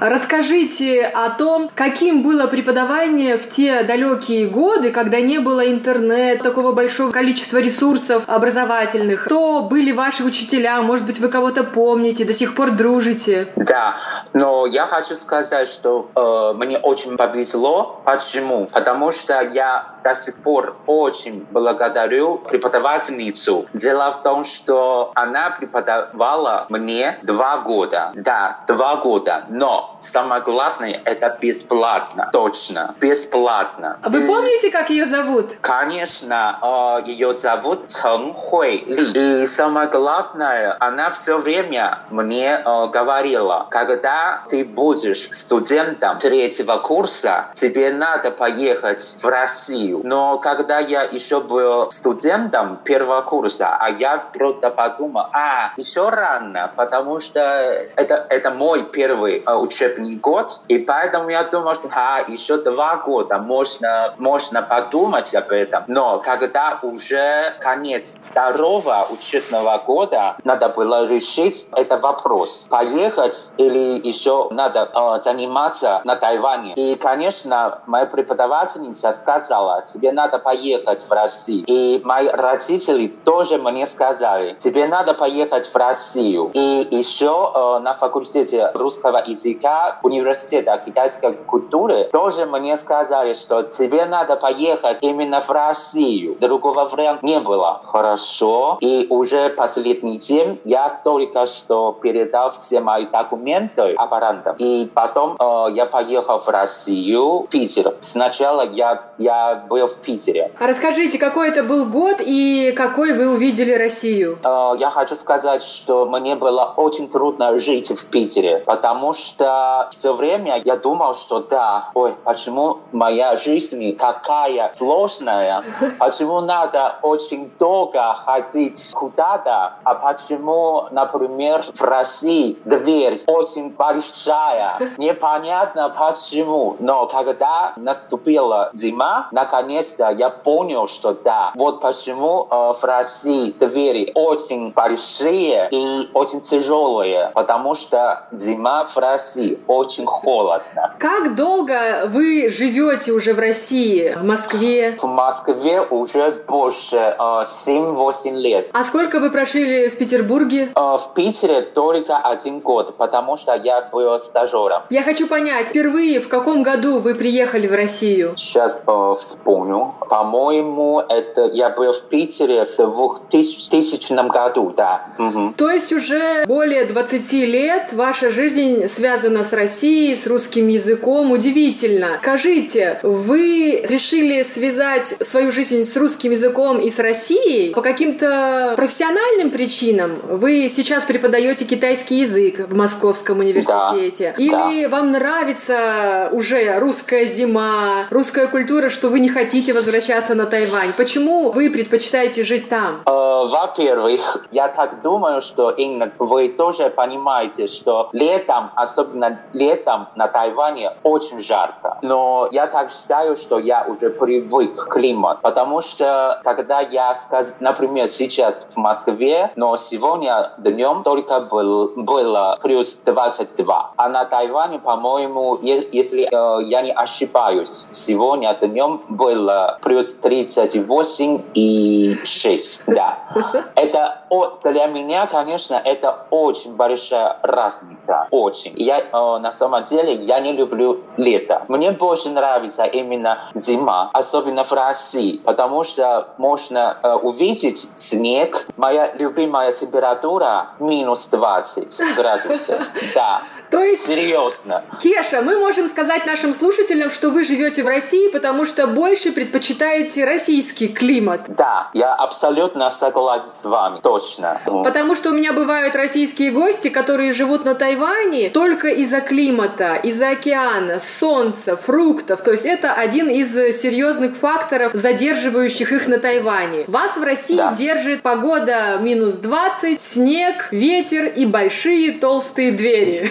Расскажите о том, каким было преподавание в те далекие годы, когда не было интернета, такого большого количества ресурсов образовательных. Кто были ваши учителя? Может быть, вы кого-то помните, до сих пор дружите? Да, но я хочу сказать, что э, мне очень повезло. Почему? Потому что я до сих пор очень благодарю преподавательницу. Дело в том, что она преподавала мне два года. Да, два года. Но самое главное, это бесплатно. Точно. Бесплатно. А вы помните, как ее зовут? Конечно, э, ее зовут Чен Хуй Ли. И самое главное, она все время мне э, говорила, когда ты будешь студентом третьего курса, тебе надо поехать в Россию. Но когда я еще был студентом первого курса, а я просто подумал, а, еще рано, потому что это, это мой первый э, учебный год, и поэтому я думал, что а, еще два года можно, можно подумать об этом. Но когда уже конец второго учебного года, надо было решить этот вопрос. Поехать или еще надо э, заниматься на Тайване. И, конечно, моя преподавательница сказала, тебе надо поехать в Россию. И мои родители тоже мне сказали, тебе надо поехать в Россию. И еще э, на факультете русского языка университета китайской культуры тоже мне сказали, что тебе надо поехать именно в Россию. Другого варианта не было. Хорошо. И уже последний день я только что передал все мои документы аппарантам. И потом э, я поехал в Россию, в Питер. Сначала я, я был в Питере. А расскажите, какой это был год и какой вы увидели Россию? Э, я хочу сказать, что мне было очень трудно жить в Питере, потому что все время я думал, что да, ой, почему моя жизнь такая сложная, почему надо очень долго ходить куда-то, а почему, например, в России дверь очень большая, непонятно почему, но когда наступила зима, наконец-то я понял, что да, вот почему э, в России двери очень большие и очень тяжелые, потому что зима в России очень холодно. Как долго вы живете уже в России, в Москве? В Москве уже больше э, 7-8 лет. А сколько вы прожили в Петербурге? Э, в Питере только один год, потому что я был стажером. Я хочу понять, впервые в каком году вы приехали в Россию? Сейчас э, вспомню. По-моему, это я был в Питере в 2000 году, да. Мгм. То есть уже более 20 лет ваша жизнь связана с Россией, с русским языком. Удивительно. Скажите, вы решили связать свою жизнь с русским языком и с Россией по каким-то профессиональным причинам? Вы сейчас преподаете китайский язык в Московском университете? Да, Или вам нравится уже русская зима, русская культура, что вы не хотите возвращаться на Тайвань? Почему вы предпочитаете жить там? Э, Во-первых, я так думаю, что именно вы тоже понимаете, что летом, особенно летом на Тайване, очень жарко. Но я так считаю, что я уже привык к климату, потому что когда я, например, сейчас в Москве, но сегодня днем только был, было плюс 22, а на Тайване, по-моему, если э, я не ошибаюсь, сегодня днем было плюс 38 и 6, да. Это для меня, конечно, это очень большая разница, очень. Я э, на самом деле я не люблю лето. Мне больше нравится именно зима, особенно в России, потому что можно э, увидеть снег. Моя любимая температура минус 20 градусов. Да. То есть Серьезно. Кеша, мы можем сказать нашим слушателям, что вы живете в России, потому что больше предпочитаете российский климат. Да, я абсолютно согласен с вами. Точно. Потому что у меня бывают российские гости, которые живут на Тайване только из-за климата, из-за океана, солнца, фруктов. То есть это один из серьезных факторов, задерживающих их на Тайване. Вас в России Да. держит погода минус 20, снег, ветер и большие толстые двери.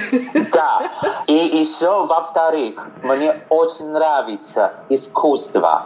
Да. И еще, во-вторых, мне очень нравится искусство.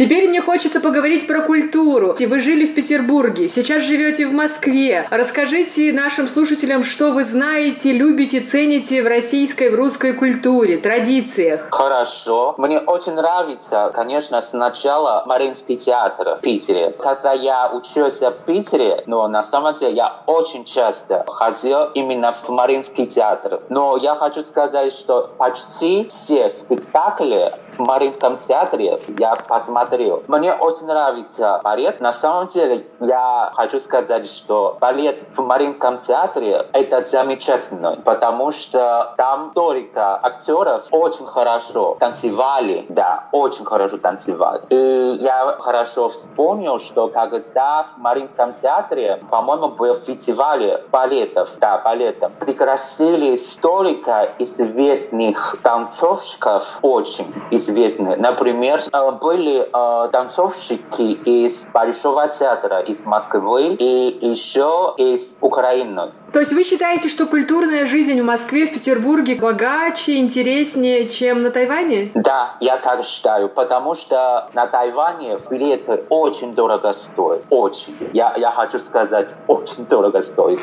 Теперь мне хочется поговорить про культуру. Вы жили в Петербурге, сейчас живете в Москве. Расскажите нашим слушателям, что вы знаете, любите, цените в российской, в русской культуре, традициях. Хорошо. Мне очень нравится, конечно, сначала Мариинский театр в Питере. Когда я учился в Питере, но на самом деле я очень часто ходил именно в Мариинский театр. Но я хочу сказать, что почти все спектакли в Мариинском театре я посмотрел посмотрел. Мне очень нравится балет. На самом деле, я хочу сказать, что балет в Мариинском театре – это замечательно, потому что там только актеров очень хорошо танцевали, да, очень хорошо танцевали. И я хорошо вспомнил, что когда в Мариинском театре, по-моему, был фестиваль балетов, да, балетов, пригласили столько известных танцовщиков, очень известных. Например, э, были э, танцовщики из Большого театра из Москвы и еще из Украины. То есть вы считаете, что культурная жизнь в Москве, в Петербурге богаче, интереснее, чем на Тайване? Да, я так считаю, потому что на Тайване билеты очень дорого стоят. Очень. Я, я хочу сказать, очень дорого стоит.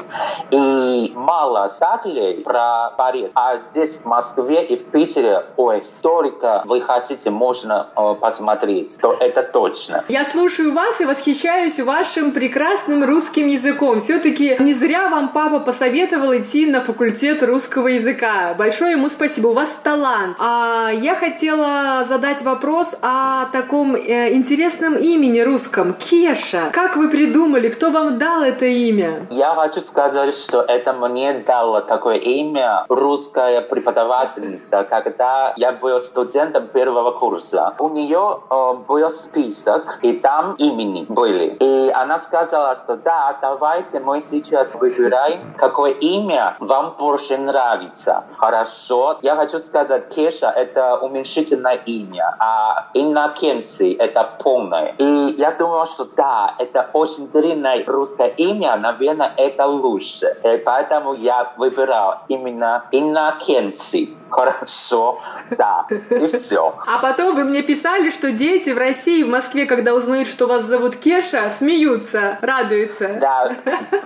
И мало саклей про балет. А здесь в Москве и в Питере, ой, столько вы хотите, можно э, посмотреть. То это точно. Я слушаю вас и восхищаюсь вашим прекрасным русским языком. Все-таки не зря вам папа папа посоветовал идти на факультет русского языка. Большое ему спасибо, у вас талант. А я хотела задать вопрос о таком э, интересном имени русском. Кеша. Как вы придумали, кто вам дал это имя? Я хочу сказать, что это мне дало такое имя русская преподавательница, когда я был студентом первого курса. У нее э, был список, и там имени были. И она сказала, что да, давайте мы сейчас выбираем какое имя вам больше нравится. Хорошо. Я хочу сказать, Кеша — это уменьшительное имя, а Иннокенций — это полное. И я думал, что да, это очень длинное русское имя, наверное, это лучше. И поэтому я выбирал именно Иннокенций. Хорошо, да, и все. А потом вы мне писали, что дети в России, в Москве, когда узнают, что вас зовут Кеша, смеются, радуются. Да,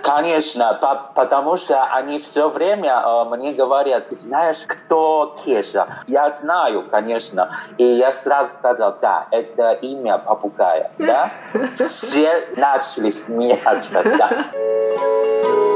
конечно, по потому что они все время э, мне говорят, ты знаешь, кто Кеша? Я знаю, конечно. И я сразу сказал, да, это имя попугая, да? Все начали смеяться, да.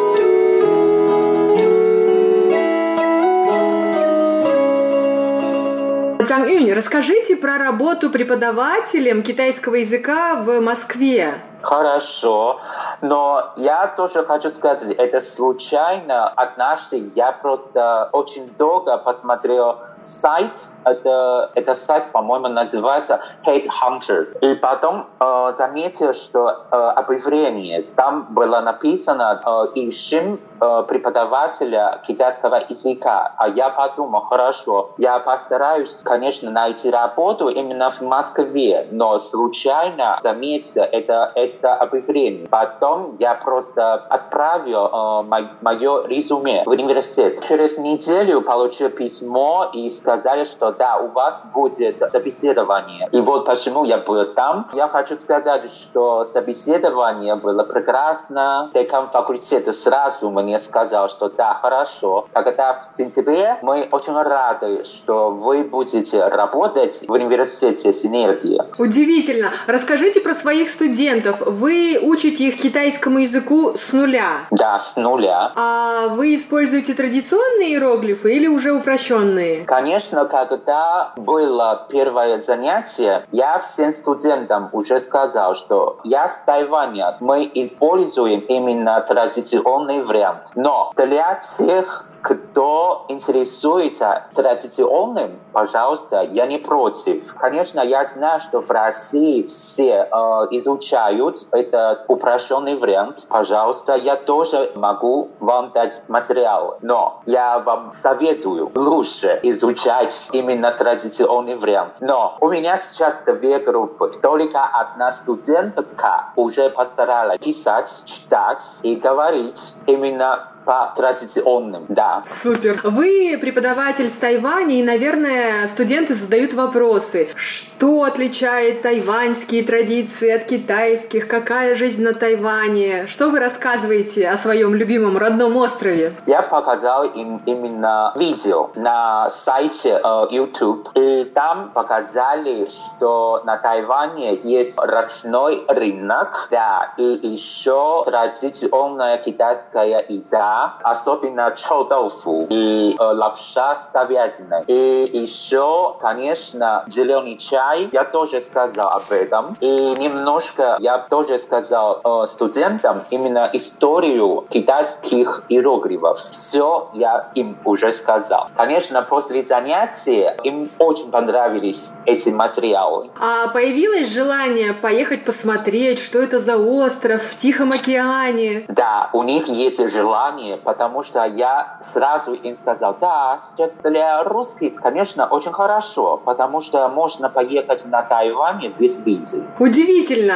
Чан Юнь, расскажите про работу преподавателем китайского языка в Москве. Хорошо, но я тоже хочу сказать, это случайно. Однажды я просто очень долго посмотрел сайт, это, это сайт, по-моему, называется Headhunter. И потом э, заметил, что э, объявление, там было написано э, «Ищем э, преподавателя китайского языка». А я подумал, хорошо, я постараюсь, конечно, найти работу именно в Москве, но случайно заметил это, это это объявление. Потом я просто отправил э, мое резюме в университет. Через неделю получил письмо и сказали, что да, у вас будет собеседование. И вот почему я был там. Я хочу сказать, что собеседование было прекрасно. Декан факультета сразу мне сказал, что да, хорошо. Когда в сентябре мы очень рады, что вы будете работать в университете Синергия. Удивительно. Расскажите про своих студентов вы учите их китайскому языку с нуля. Да, с нуля. А вы используете традиционные иероглифы или уже упрощенные? Конечно, когда было первое занятие, я всем студентам уже сказал, что я с Тайваня, мы используем именно традиционный вариант. Но для тех, кто интересуется традиционным, пожалуйста, я не против. Конечно, я знаю, что в России все э, изучают этот упрощенный вариант. Пожалуйста, я тоже могу вам дать материал. Но я вам советую лучше изучать именно традиционный вариант. Но у меня сейчас две группы. Только одна студентка уже постаралась писать, читать и говорить именно по традиционным, да. Супер. Вы преподаватель с Тайваня, и, наверное, студенты задают вопросы. Что отличает тайваньские традиции от китайских? Какая жизнь на Тайване? Что вы рассказываете о своем любимом родном острове? Я показал им именно видео на сайте э, YouTube. И там показали, что на Тайване есть ручной рынок, да, и еще традиционная китайская еда, еда, особенно чоу-тофу и э, лапша с говядиной. И еще, конечно, зеленый чай. Я тоже сказал об этом. И немножко я тоже сказал э, студентам именно историю китайских иероглифов. Все я им уже сказал. Конечно, после занятия им очень понравились эти материалы. А появилось желание поехать посмотреть, что это за остров в Тихом океане? Да, у них есть желание, потому что я сразу им сказал, да, для русских, конечно, очень хорошо, потому что можно поехать на Тайвань без визы. Удивительно.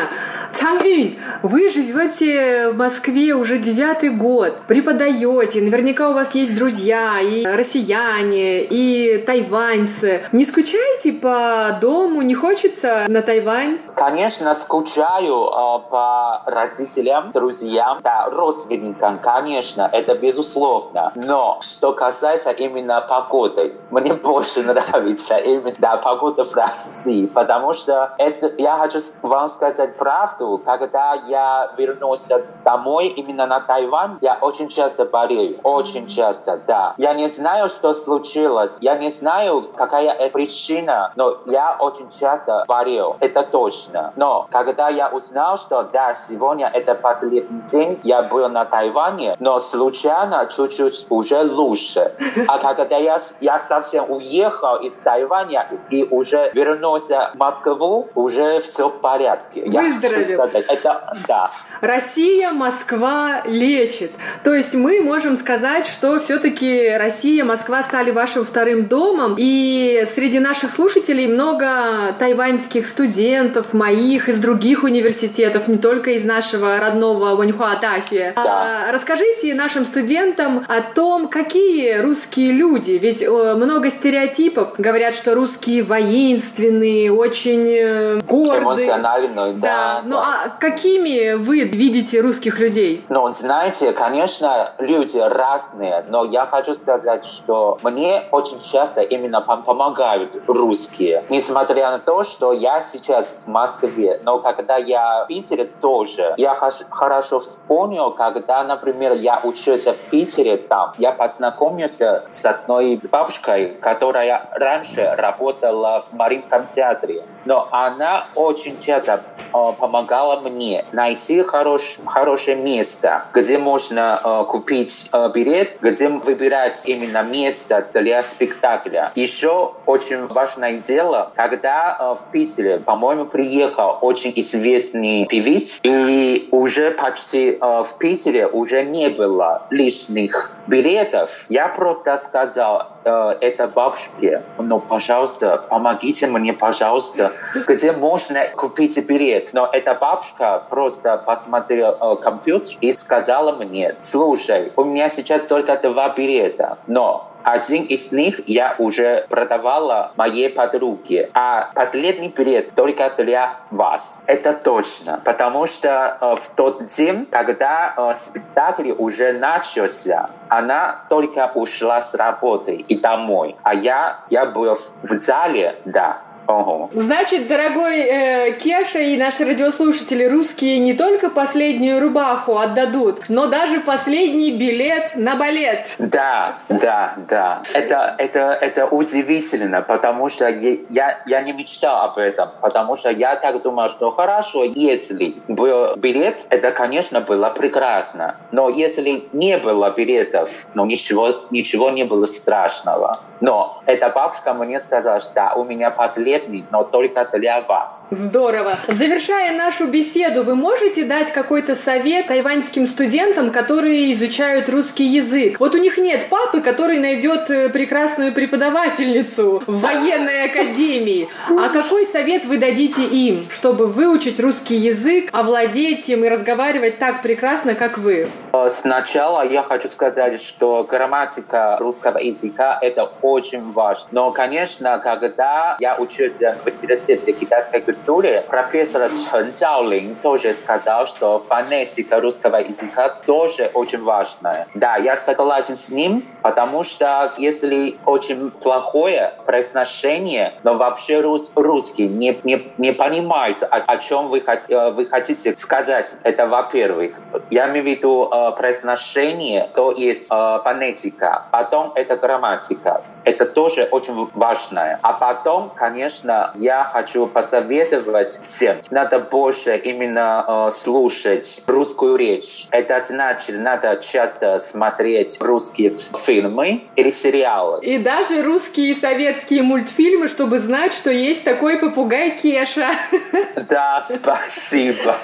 Чангвин, вы живете в Москве уже девятый год, преподаете, наверняка у вас есть друзья и россияне, и тайваньцы. Не скучаете по дому? Не хочется на Тайвань? Конечно, скучаю э, по родителям, друзьям, да, родственникам, конечно, это безусловно. Но что касается именно погоды, мне больше нравится именно да, погода в России, потому что это, я хочу вам сказать правду, когда я вернулся домой именно на Тайвань, я очень часто болею, очень часто, да. Я не знаю, что случилось, я не знаю, какая это причина, но я очень часто болел, это точно. Но когда я узнал, что да, сегодня это последний день, я был на Тайване, но случайно чуть-чуть уже лучше. А когда я, я совсем уехал из Тайваня и уже вернулся в Москву, уже все в порядке. Я сказать, это да. Россия, Москва лечит. То есть мы можем сказать, что все-таки Россия, Москва стали вашим вторым домом. И среди наших слушателей много тайваньских студентов, моих из других университетов, не только из нашего родного Ваньхуа Тафи. Да. А, расскажите нашим студентам о том, какие русские люди. Ведь э, много стереотипов. Говорят, что русские воинственные, очень э, гордые. Эмоциональные, да. да. Ну а какими вы видите русских людей? Ну, знаете, конечно, люди разные, но я хочу сказать, что мне очень часто именно помогают русские. Несмотря на то, что я сейчас в Москве, но когда я в Питере тоже, я хорошо вспомнил, когда, например, я учился в Питере там, я познакомился с одной бабушкой, которая раньше работала в Мариинском театре. Но она очень часто э, помогала мне найти хорош, хорошее место, где можно э, купить э, билет, где выбирать именно место для спектакля. Еще очень важное дело, когда в Питере, по-моему, приехал очень известный певец, и уже почти в Питере уже не было лишних билетов. Я просто сказал э, это бабушке, ну, пожалуйста, помогите мне, пожалуйста, где можно купить билет. Но эта бабушка просто посмотрела э, компьютер и сказала мне, слушай, у меня сейчас только два билета, но один из них я уже продавала моей подруге, а последний билет только для вас. Это точно, потому что э, в тот день, когда э, спектакль уже начался, она только ушла с работы и домой, а я, я был в зале, да, Ого. Значит, дорогой э, Кеша и наши радиослушатели русские не только последнюю рубаху отдадут, но даже последний билет на балет. Да, да, да. Это, это, это удивительно, потому что я, я не мечтал об этом, потому что я так думал, что хорошо, если был билет, это, конечно, было прекрасно. Но если не было билетов, ну, ничего, ничего не было страшного. Но эта бабушка мне сказала, что да, у меня последний, но только для вас. Здорово. Завершая нашу беседу, вы можете дать какой-то совет тайваньским студентам, которые изучают русский язык? Вот у них нет папы, который найдет э, прекрасную преподавательницу в военной академии. А какой совет вы дадите им, чтобы выучить русский язык, овладеть им и разговаривать так прекрасно, как вы? Э, сначала я хочу сказать, что грамматика русского языка — это очень важно. Но, конечно, когда я учусь в университете китайской культуры, профессор Чен Чжаолин тоже сказал, что фонетика русского языка тоже очень важная. Да, я согласен с ним, потому что если очень плохое произношение, но вообще рус, русский не, не, не понимает, о, о чем вы, вы хотите сказать, это во-первых. Я имею в виду э, произношение, то есть э, фонетика, потом это грамматика. Это тоже очень важное. А потом, конечно, я хочу посоветовать всем, надо больше именно э, слушать русскую речь. Это значит, надо часто смотреть русские фильмы или сериалы. И даже русские советские мультфильмы, чтобы знать, что есть такой попугай Кеша. Да, спасибо.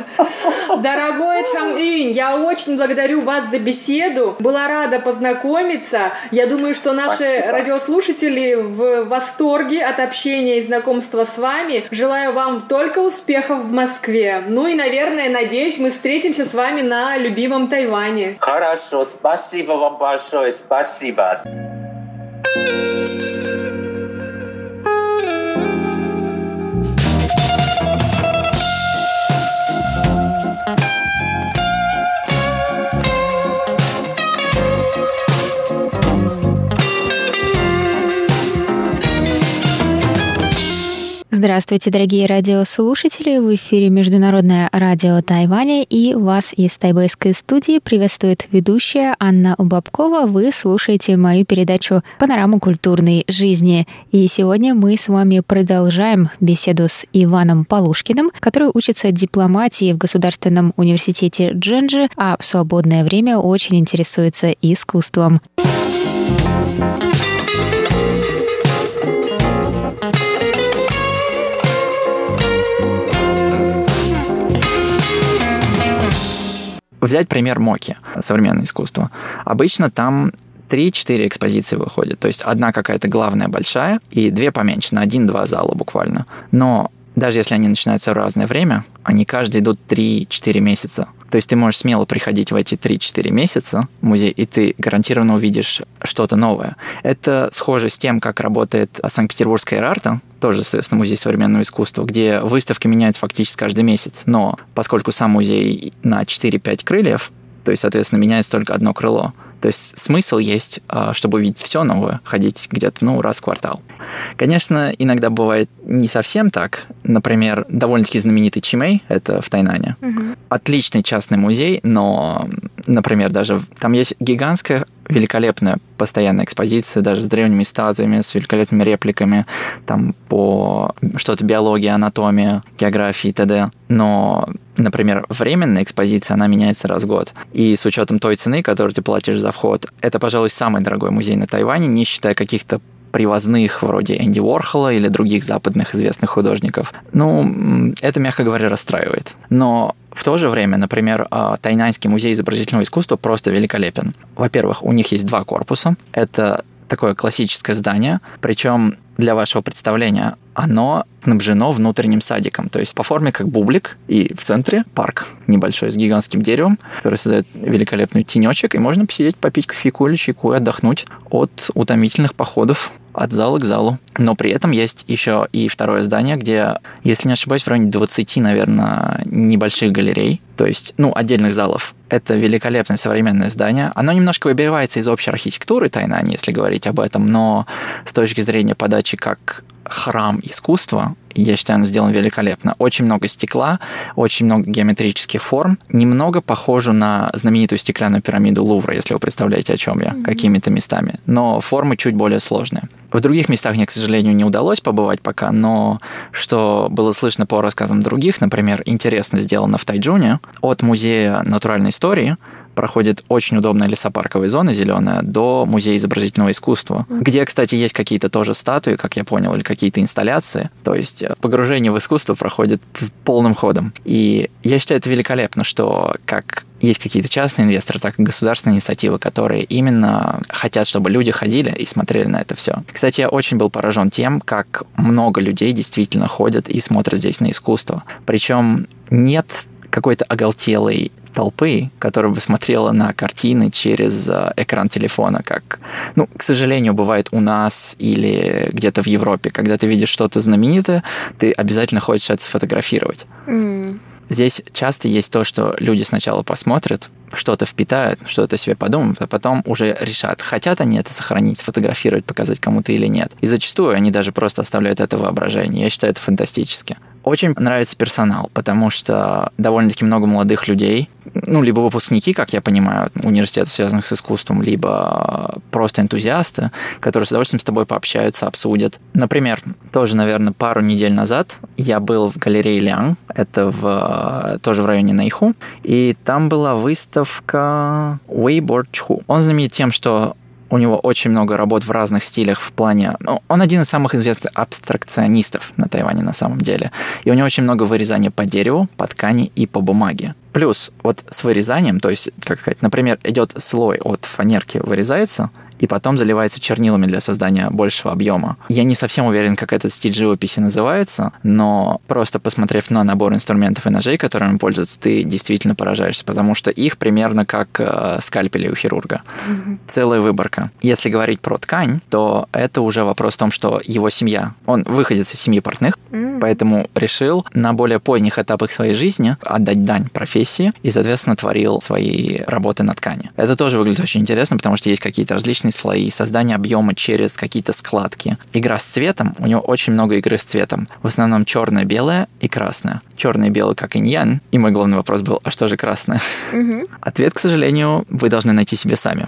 Дорогой Чан Инь, я очень благодарю вас за беседу. Была рада познакомиться. Я думаю, что наши спасибо. Радиослушатели в восторге от общения и знакомства с вами. Желаю вам только успехов в Москве. Ну и, наверное, надеюсь, мы встретимся с вами на любимом Тайване. Хорошо, спасибо вам большое, спасибо. Здравствуйте, дорогие радиослушатели! В эфире Международное радио Тайваня и вас из тайбэйской студии приветствует ведущая Анна Бабкова. Вы слушаете мою передачу «Панорама культурной жизни». И сегодня мы с вами продолжаем беседу с Иваном Полушкиным, который учится дипломатии в Государственном университете Дженджи, а в свободное время очень интересуется искусством. Взять пример Моки, современное искусство. Обычно там 3-4 экспозиции выходят. То есть одна какая-то главная большая и две поменьше, на один-два зала буквально. Но даже если они начинаются в разное время, они каждый идут 3-4 месяца. То есть ты можешь смело приходить в эти 3-4 месяца в музей, и ты гарантированно увидишь что-то новое. Это схоже с тем, как работает Санкт-Петербургская Эрарта, тоже, соответственно, музей современного искусства, где выставки меняются фактически каждый месяц. Но поскольку сам музей на 4-5 крыльев, то есть, соответственно, меняется только одно крыло. То есть смысл есть, а, чтобы увидеть все новое, ходить где-то, ну, раз в квартал. Конечно, иногда бывает не совсем так. Например, довольно-таки знаменитый Чимей, это в Тайнане. Угу. Отличный частный музей, но, например, даже там есть гигантская великолепная постоянная экспозиция, даже с древними статуями, с великолепными репликами, там по что-то биологии, анатомия, географии и т.д. Но, например, временная экспозиция, она меняется раз в год. И с учетом той цены, которую ты платишь за вход, это, пожалуй, самый дорогой музей на Тайване, не считая каких-то привозных вроде Энди Уорхола или других западных известных художников. Ну, это, мягко говоря, расстраивает. Но в то же время, например, а, Тайнаньский музей изобразительного искусства просто великолепен. Во-первых, у них есть два корпуса. Это такое классическое здание, причем для вашего представления оно снабжено внутренним садиком, то есть по форме как бублик, и в центре парк небольшой с гигантским деревом, который создает великолепный тенечек, и можно посидеть, попить кофейку или чайку и отдохнуть от утомительных походов от зала к залу. Но при этом есть еще и второе здание, где, если не ошибаюсь, в районе 20, наверное, небольших галерей, то есть, ну, отдельных залов. Это великолепное современное здание. Оно немножко выбивается из общей архитектуры Тайнани, если говорить об этом, но с точки зрения подачи как храм искусства, я считаю, он сделан великолепно. Очень много стекла, очень много геометрических форм. Немного похоже на знаменитую стеклянную пирамиду Лувра, если вы представляете, о чем я, mm-hmm. какими-то местами. Но формы чуть более сложные. В других местах мне, к сожалению, не удалось побывать пока, но что было слышно по рассказам других, например, интересно сделано в Тайджуне, от Музея натуральной истории проходит очень удобная лесопарковая зона зеленая до Музея изобразительного искусства, где, кстати, есть какие-то тоже статуи, как я понял, или какие-то инсталляции. То есть э, погружение в искусство проходит полным ходом. И я считаю это великолепно, что как есть какие-то частные инвесторы, так и государственные инициативы, которые именно хотят, чтобы люди ходили и смотрели на это все. Кстати, я очень был поражен тем, как много людей действительно ходят и смотрят здесь на искусство. Причем нет какой-то оголтелой толпы, которая бы смотрела на картины через э, экран телефона, как, ну, к сожалению, бывает у нас или где-то в Европе. Когда ты видишь что-то знаменитое, ты обязательно хочешь это сфотографировать. Mm. Здесь часто есть то, что люди сначала посмотрят, что-то впитают, что-то себе подумают, а потом уже решат, хотят они это сохранить, сфотографировать, показать кому-то или нет. И зачастую они даже просто оставляют это воображение. Я считаю это фантастически. Очень нравится персонал, потому что довольно-таки много молодых людей, ну, либо выпускники, как я понимаю, университетов, связанных с искусством, либо просто энтузиасты, которые с удовольствием с тобой пообщаются, обсудят. Например, тоже, наверное, пару недель назад я был в галерее Лян, это в, тоже в районе Найху, и там была выставка Weibo Чху. Он знаменит тем, что у него очень много работ в разных стилях в плане... Ну, он один из самых известных абстракционистов на Тайване на самом деле. И у него очень много вырезания по дереву, по ткани и по бумаге. Плюс вот с вырезанием, то есть, как сказать, например, идет слой от фанерки вырезается, и потом заливается чернилами для создания большего объема. Я не совсем уверен, как этот стиль живописи называется, но просто посмотрев на набор инструментов и ножей, которыми пользуются, ты действительно поражаешься, потому что их примерно как э, скальпели у хирурга. Mm-hmm. Целая выборка. Если говорить про ткань, то это уже вопрос в том, что его семья, он выходит из семьи портных, mm-hmm. поэтому решил на более поздних этапах своей жизни отдать дань профессии и, соответственно, творил свои работы на ткани. Это тоже выглядит очень интересно, потому что есть какие-то различные различные слои, создание объема через какие-то складки. Игра с цветом, у него очень много игры с цветом. В основном черное, белое и красное. Черное и белое как иньян. И мой главный вопрос был, а что же красное? Угу. Ответ, к сожалению, вы должны найти себе сами.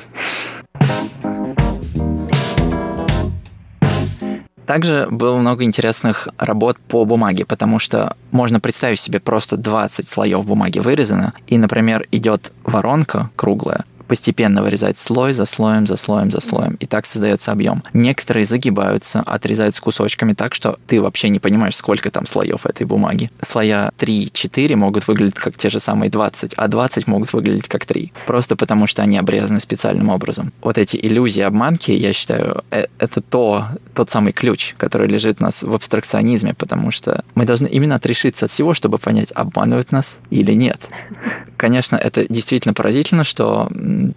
Также было много интересных работ по бумаге, потому что можно представить себе просто 20 слоев бумаги вырезано, и, например, идет воронка круглая, постепенно вырезать слой за слоем, за слоем, за слоем. И так создается объем. Некоторые загибаются, отрезаются кусочками так, что ты вообще не понимаешь, сколько там слоев этой бумаги. Слоя 3-4 могут выглядеть как те же самые 20, а 20 могут выглядеть как 3. Просто потому, что они обрезаны специальным образом. Вот эти иллюзии, обманки, я считаю, э, это то, тот самый ключ, который лежит у нас в абстракционизме, потому что мы должны именно отрешиться от всего, чтобы понять, обманывают нас или нет. Конечно, это действительно поразительно, что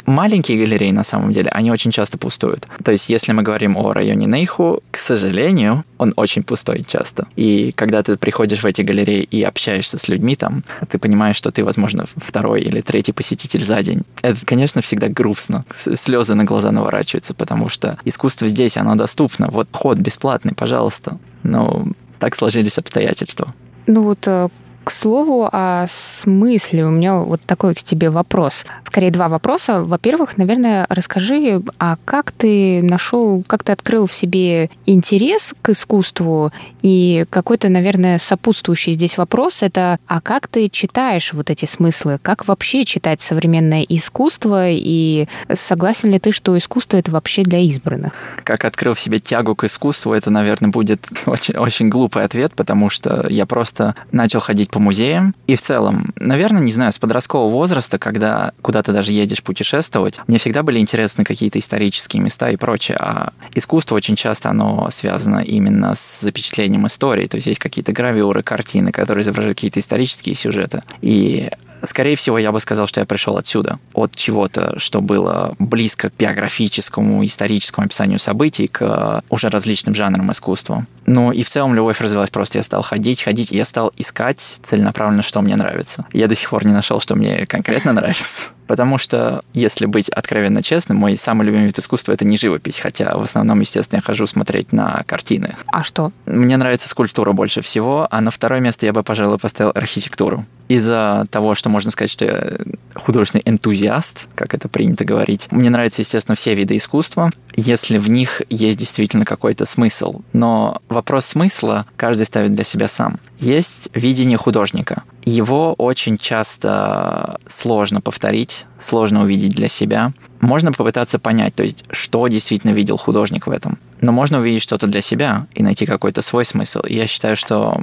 маленькие галереи, на самом деле, они очень часто пустуют. То есть, если мы говорим о районе Нейху, к сожалению, он очень пустой часто. И когда ты приходишь в эти галереи и общаешься с людьми там, ты понимаешь, что ты, возможно, второй или третий посетитель за день. Это, конечно, всегда грустно. Слезы на глаза наворачиваются, потому что искусство здесь, оно доступно. Вот ход бесплатный, пожалуйста. Но так сложились обстоятельства. Ну вот э, к слову о смысле, у меня вот такой к тебе вопрос. Скорее, два вопроса. Во-первых, наверное, расскажи, а как ты нашел, как ты открыл в себе интерес к искусству и какой-то, наверное, сопутствующий здесь вопрос – это, а как ты читаешь вот эти смыслы? Как вообще читать современное искусство? И согласен ли ты, что искусство – это вообще для избранных? Как открыл в себе тягу к искусству, это, наверное, будет очень, очень глупый ответ, потому что я просто начал ходить по музеям. И в целом, наверное, не знаю, с подросткового возраста, когда куда-то даже ездишь путешествовать, мне всегда были интересны какие-то исторические места и прочее. А искусство очень часто оно связано именно с запечатлением истории. То есть есть какие-то гравюры, картины, которые изображают какие-то исторические сюжеты. И Скорее всего, я бы сказал, что я пришел отсюда, от чего-то, что было близко к биографическому, историческому описанию событий, к уже различным жанрам искусства. Ну и в целом любовь развилась просто. Я стал ходить, ходить, я стал искать целенаправленно, что мне нравится. Я до сих пор не нашел, что мне конкретно нравится. Потому что, если быть откровенно честным, мой самый любимый вид искусства — это не живопись, хотя в основном, естественно, я хожу смотреть на картины. А что? Мне нравится скульптура больше всего, а на второе место я бы, пожалуй, поставил архитектуру. Из-за того, что можно сказать, что я художественный энтузиаст, как это принято говорить, мне нравятся, естественно, все виды искусства, если в них есть действительно какой-то смысл. Но вопрос смысла каждый ставит для себя сам. Есть видение художника. Его очень часто сложно повторить, сложно увидеть для себя. Можно попытаться понять, то есть, что действительно видел художник в этом. Но можно увидеть что-то для себя и найти какой-то свой смысл. И я считаю, что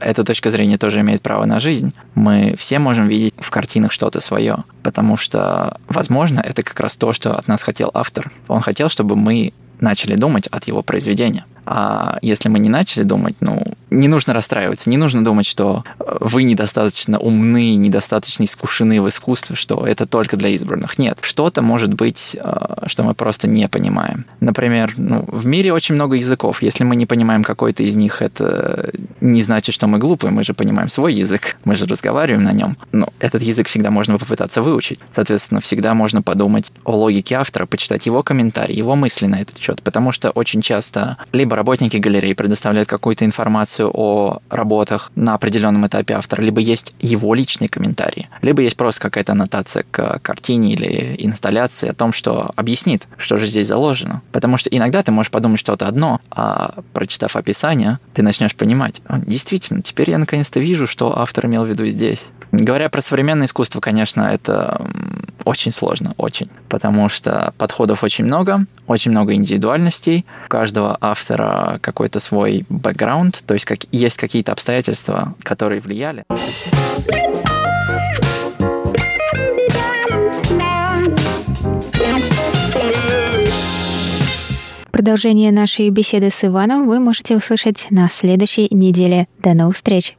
эта точка зрения тоже имеет право на жизнь. Мы все можем видеть в картинах что-то свое, потому что, возможно, это как раз то, что от нас хотел автор. Он хотел, чтобы мы начали думать от его произведения. А если мы не начали думать, ну, не нужно расстраиваться, не нужно думать, что э, вы недостаточно умны, недостаточно искушены в искусстве, что это только для избранных. Нет, что-то может быть, э, что мы просто не понимаем. Например, ну, в мире очень много языков. Если мы не понимаем какой-то из них, это не значит, что мы глупые, мы же понимаем свой язык, мы же разговариваем на нем. Но этот язык всегда можно попытаться выучить. Соответственно, всегда можно подумать о логике автора, почитать его комментарии, его мысли на этот счет, потому что очень часто либо работники галереи предоставляют какую-то информацию о работах на определенном этапе автора, либо есть его личные комментарии, либо есть просто какая-то аннотация к картине или инсталляции о том, что объяснит, что же здесь заложено. Потому что иногда ты можешь подумать что-то одно, а прочитав описание, ты начнешь понимать, действительно, теперь я наконец-то вижу, что автор имел в виду здесь. Говоря про современное искусство, конечно, это очень сложно, очень. Потому что подходов очень много, очень много индивидуальностей. У каждого автора какой-то свой бэкграунд, то есть как, есть какие-то обстоятельства, которые влияли. Продолжение нашей беседы с Иваном вы можете услышать на следующей неделе. До новых встреч!